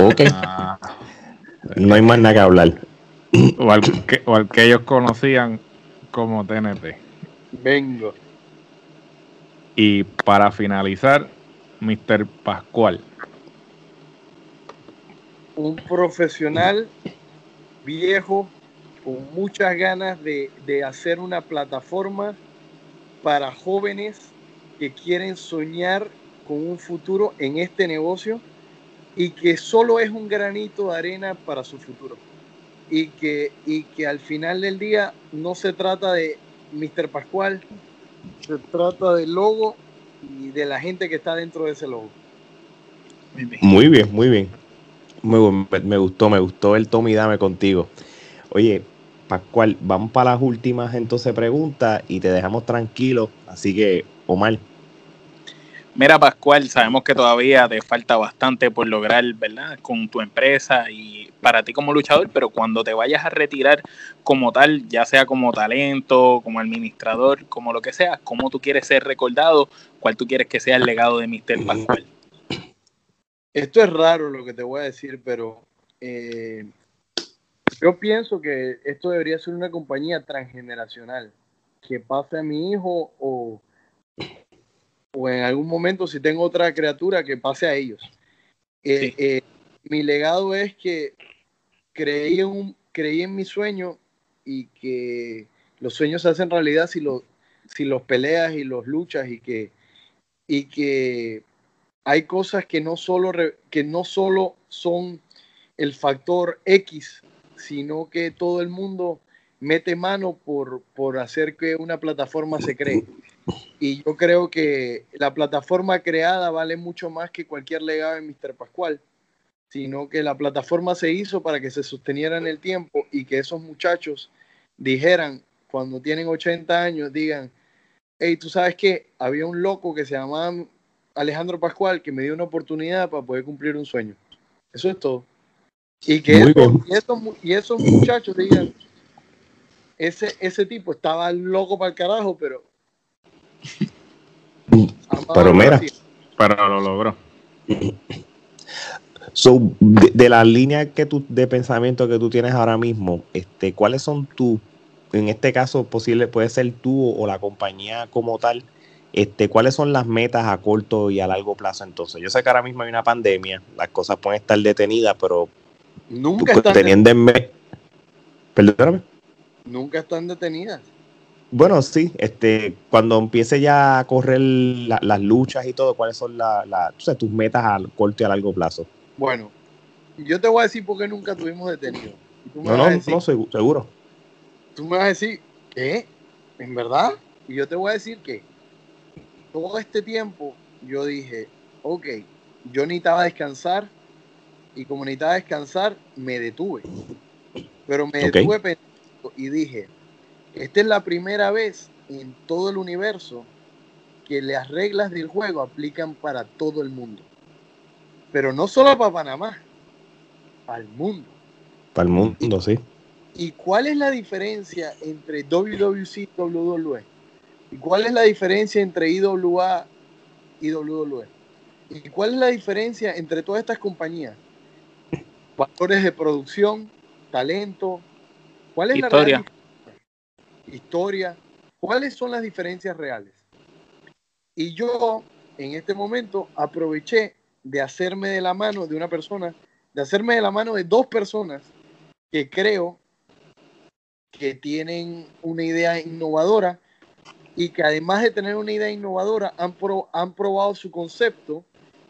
Ok. Ah, No hay más nada que hablar. o, al que, o al que ellos conocían como TNT. Vengo. Y para finalizar, Mr. Pascual. Un profesional viejo con muchas ganas de, de hacer una plataforma para jóvenes que quieren soñar con un futuro en este negocio y que solo es un granito de arena para su futuro. Y que, y que al final del día no se trata de Mr. Pascual, se trata del logo y de la gente que está dentro de ese logo. Muy bien, muy bien. Muy buen- me, me gustó, me gustó el Tommy Dame contigo. Oye, Pascual, vamos para las últimas entonces preguntas y te dejamos tranquilo. Así que, Omar, Mira, Pascual, sabemos que todavía te falta bastante por lograr, ¿verdad? Con tu empresa y para ti como luchador, pero cuando te vayas a retirar como tal, ya sea como talento, como administrador, como lo que sea, cómo tú quieres ser recordado, cuál tú quieres que sea el legado de Mr. Pascual. Esto es raro lo que te voy a decir, pero eh, yo pienso que esto debería ser una compañía transgeneracional, que pase a mi hijo o, o en algún momento si tengo otra criatura que pase a ellos. Eh, Sí. eh, mi legado es que creí en, un, creí en mi sueño y que los sueños se hacen realidad si, lo, si los peleas y los luchas y que, y que hay cosas que no solo, re- que no solo son el factor X, sino que todo el mundo mete mano por, por hacer que una plataforma se cree. Y yo creo que la plataforma creada vale mucho más que cualquier legado de Mr. Pascual, sino que la plataforma se hizo para que se sosteniera en el tiempo y que esos muchachos dijeran, cuando tienen 80 años, digan, hey, tú sabes que había un loco que se llamaba Alejandro Pascual que me dio una oportunidad para poder cumplir un sueño. Eso es todo. Y que y, y esos muchachos digan, ese, ese tipo estaba loco para el carajo, pero... Pero mira. Pero lo logró. So, de, de la línea que tú, de pensamiento que tú tienes ahora mismo, este, ¿cuáles son tus, en este caso posible, puede ser tú o la compañía como tal, este, ¿cuáles son las metas a corto y a largo plazo entonces? Yo sé que ahora mismo hay una pandemia, las cosas pueden estar detenidas, pero nunca están teniendo en mente... Perdóname. Nunca están detenidas. Bueno, sí, este, cuando empiece ya a correr la, las luchas y todo, ¿cuáles son la, la, tus metas a corto y a largo plazo? Bueno, yo te voy a decir por qué nunca tuvimos detenido. No, no, decir, no, seguro. Tú me vas a decir, ¿qué? ¿En verdad? Y yo te voy a decir que todo este tiempo yo dije, ok, yo necesitaba descansar y como necesitaba descansar, me detuve. Pero me detuve pensando y dije, esta es la primera vez en todo el universo que las reglas del juego aplican para todo el mundo. Pero no solo para Panamá, para el mundo. Para el mundo, sí. ¿Y cuál es la diferencia entre WWC y WWE? ¿Y cuál es la diferencia entre IWA y WWE? ¿Y cuál es la diferencia entre todas estas compañías? Factores de producción, talento. ¿Cuál es Historia. la historia, cuáles son las diferencias reales. Y yo en este momento aproveché de hacerme de la mano de una persona, de hacerme de la mano de dos personas que creo que tienen una idea innovadora y que además de tener una idea innovadora han, pro, han probado su concepto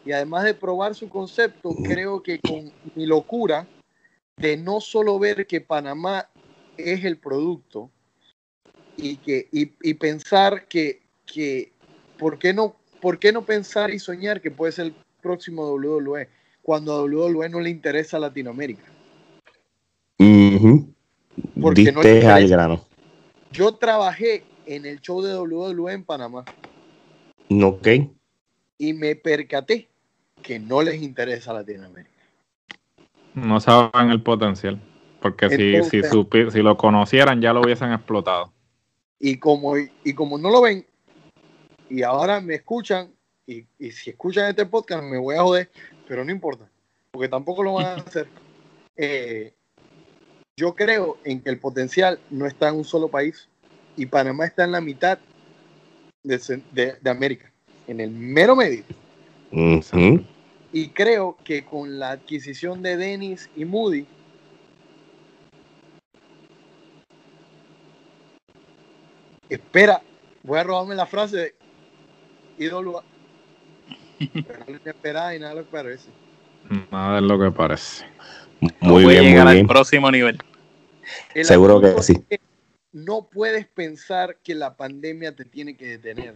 y además de probar su concepto, creo que con mi locura de no solo ver que Panamá es el producto, y, que, y, pensar que, que ¿por, qué no, ¿por qué no pensar y soñar que puede ser el próximo WWE cuando a WWE no le interesa Latinoamérica? Porque no al grano. Yo trabajé en el show de WWE en Panamá. Ok. Y me percaté que no les interesa Latinoamérica. No saben el potencial. Porque si, si, si lo conocieran ya lo hubiesen explotado. Y como, y como no lo ven, y ahora me escuchan, y, si escuchan este podcast me voy a joder, pero no importa, porque tampoco lo van a (laughs) hacer. Eh, yo creo en que el potencial no está en un solo país y Panamá está en la mitad de, América, en el mero medio. Y creo que con la adquisición de Dennis y Moody, espera, voy a robarme la frase de ídolo. espera y nada lo que parece. Nada es lo que parece. Muy bien, llegar al próximo nivel. Seguro que sí. no puedes pensar que la pandemia te tiene que detener.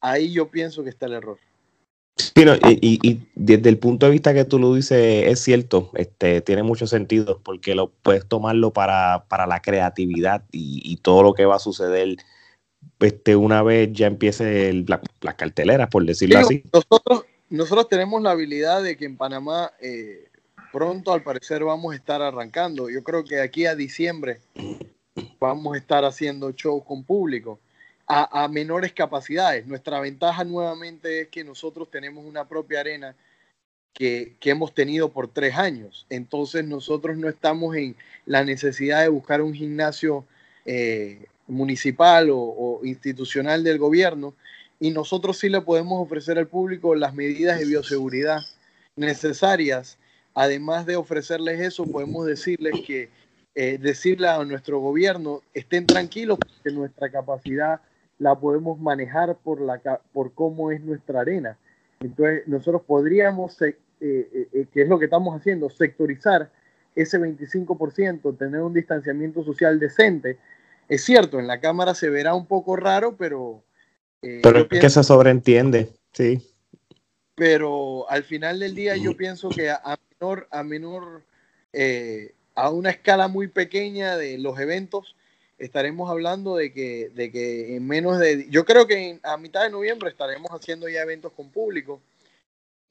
Ahí yo pienso que está el error. y, desde el punto de vista que tú lo dices, es cierto, este, tiene mucho sentido, porque lo puedes tomarlo para, para la creatividad y, y, todo lo que va a suceder este, una vez ya empiece las carteleras, por decirlo así. Nosotros, nosotros tenemos la habilidad de que en Panamá eh, pronto al parecer vamos a estar arrancando. Yo creo que aquí a diciembre vamos a estar haciendo shows con público a, a menores capacidades. Nuestra ventaja nuevamente es que nosotros tenemos una propia arena que, que, hemos tenido por tres años. Entonces nosotros no estamos en la necesidad de buscar un gimnasio eh, municipal o, institucional del gobierno y nosotros sí le podemos ofrecer al público las medidas de bioseguridad necesarias. Además de ofrecerles eso, podemos decirles que eh, decirle a nuestro gobierno estén tranquilos porque nuestra capacidad la podemos manejar por, la, por cómo es nuestra arena. Entonces, nosotros podríamos, eh, eh, que es lo que estamos haciendo, sectorizar ese 25%, tener un distanciamiento social decente es cierto, en la cámara se verá un poco raro, pero... Eh, pero es que se sobreentiende, sí. Pero al final del día yo pienso que a, menor, a menor, eh, a una escala muy pequeña de los eventos, estaremos hablando de que, de que en menos de, yo creo que a mitad de noviembre estaremos haciendo ya eventos con público.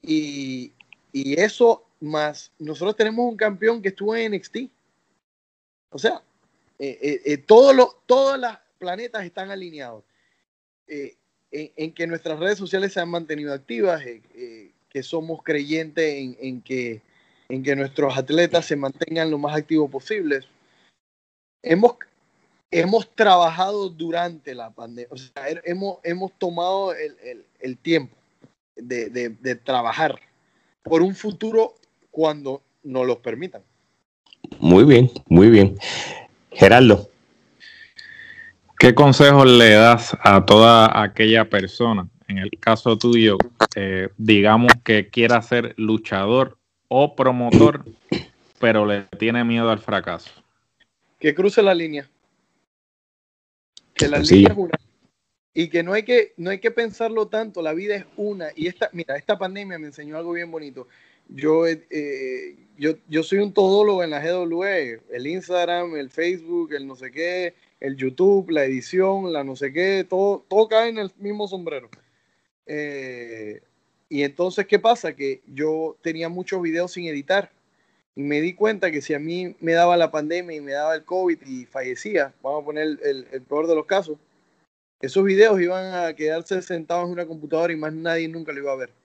Y, y eso más, nosotros tenemos un campeón que estuvo en NXT. O sea, eh, eh, eh, todos los todos los planetas están alineados. En, que nuestras redes sociales se han mantenido activas, que somos creyentes en, que, en que nuestros atletas se mantengan lo más activos posibles. Hemos, hemos trabajado durante la pandemia, o sea, hemos, hemos tomado el, tiempo de, de, trabajar por un futuro cuando nos lo permitan. Muy bien, muy bien. Gerardo. ¿Qué consejos le das a toda aquella persona, en el caso tuyo, eh, digamos que quiera ser luchador o promotor, pero le tiene miedo al fracaso? Que cruce la línea. Que la línea es una. Y que no hay que, no hay que pensarlo tanto, la vida es una. Y esta, mira, esta pandemia me enseñó algo bien bonito. Yo, eh, yo, yo soy un todólogo en la GWE, el Instagram, el Facebook, el no sé qué, el YouTube, la edición, la no sé qué, todo, todo cae en el mismo sombrero. Eh, y entonces, ¿qué pasa? Que yo tenía muchos videos sin editar y me di cuenta que si a mí me daba la pandemia y me daba el COVID y fallecía, vamos a poner el, el peor de los casos, esos videos iban a quedarse sentados en una computadora y más nadie nunca lo iba a ver.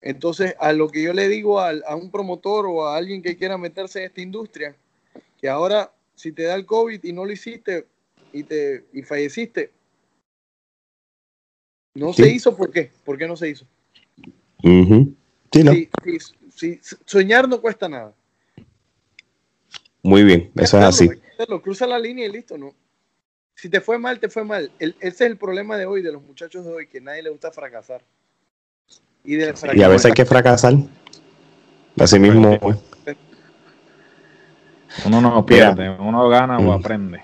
Entonces, a lo que yo le digo a, a, un promotor o a alguien que quiera meterse en esta industria, que ahora si te da el COVID y no lo hiciste y, te, y falleciste, no se hizo, ¿por qué? ¿Por qué no se hizo? sí, soñar no cuesta nada. Muy bien, eso es así. cruza la línea y listo, ¿no? Si te fue mal, te fue mal. ese es el problema de hoy, de los muchachos de hoy, que nadie le gusta fracasar. Y, y a veces hay que fracasar. Así mismo. Uno no pierde, uno gana o mm. aprende.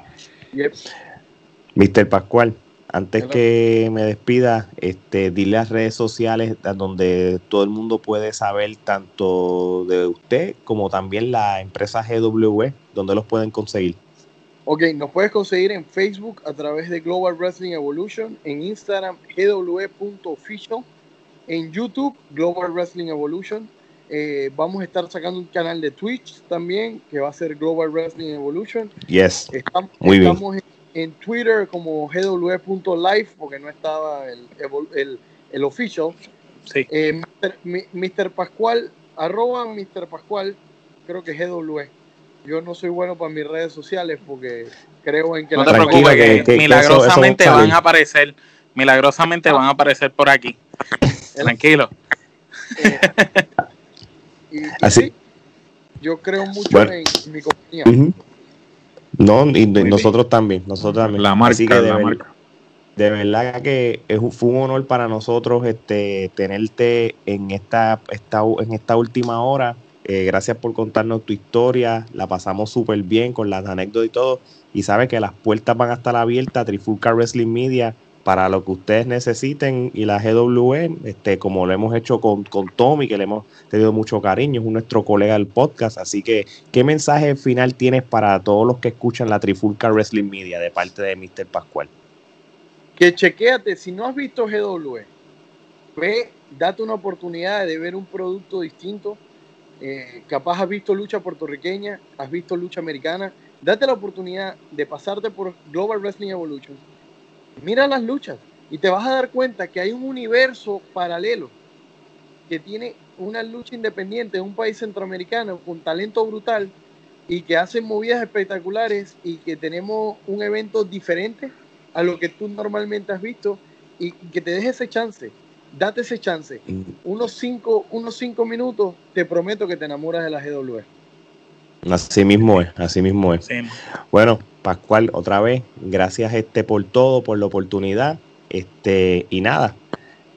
Mister Pascual, antes que me despida, este, dile las redes sociales donde todo el mundo puede saber tanto de usted como también la empresa GW, donde los pueden conseguir. Ok, nos puedes conseguir en Facebook a través de Global Wrestling Evolution, en Instagram gw.official, en YouTube Global Wrestling Evolution, eh, vamos a estar sacando un canal de Twitch también, que va a ser Global Wrestling Evolution. Yes. Estamos, Muy estamos En, Twitter como gw.live, porque no estaba el, el, el official. Sí. Eh, Mr. Pascual, arroba Mr. Pascual, creo que GW. Yo no soy bueno para mis redes sociales porque creo en que... No te preocupes, que, milagrosamente van a aparecer, milagrosamente van a aparecer por aquí. Tranquilo. Eh, Así. yo creo mucho en, mi compañía. No, y nosotros también, nosotros también. La marca, de, la marca. de verdad que es, fue un honor para nosotros este tenerte en esta, esta en esta última hora. Eh, gracias por contarnos tu historia, la pasamos súper bien con las anécdotas y todo. Y sabes que las puertas van a estar abiertas, Trifulca Wrestling Media para lo que ustedes necesiten y la GWN, este, como lo hemos hecho con, con Tommy, que le hemos tenido mucho cariño, es nuestro colega del podcast, así que, ¿qué mensaje final tienes para todos los que escuchan la Trifulca Wrestling Media de parte de Mr. Pascual? Que chequéate, si no has visto GW, ve, date una oportunidad de ver un producto distinto, eh, capaz has visto lucha puertorriqueña, has visto lucha americana, date la oportunidad de pasarte por Global Wrestling Evolution mira las luchas y te vas a dar cuenta que hay un universo paralelo que tiene una lucha independiente en un país centroamericano con talento brutal y que hacen movidas espectaculares y que tenemos un evento diferente a lo que tú normalmente has visto y que te deje ese chance. Date ese chance. Mm. Unos cinco, unos cinco minutos, te prometo que te enamoras de la GW. Así mismo es, así mismo es. Bueno, Pascual, otra vez, gracias este por todo, por la oportunidad. Este, y nada,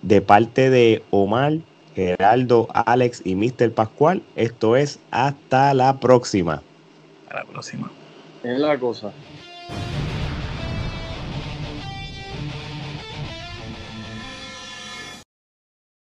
de parte de Omar, Geraldo, Alex y Mr. Pascual, esto es hasta la próxima. Hasta la próxima. Es la cosa.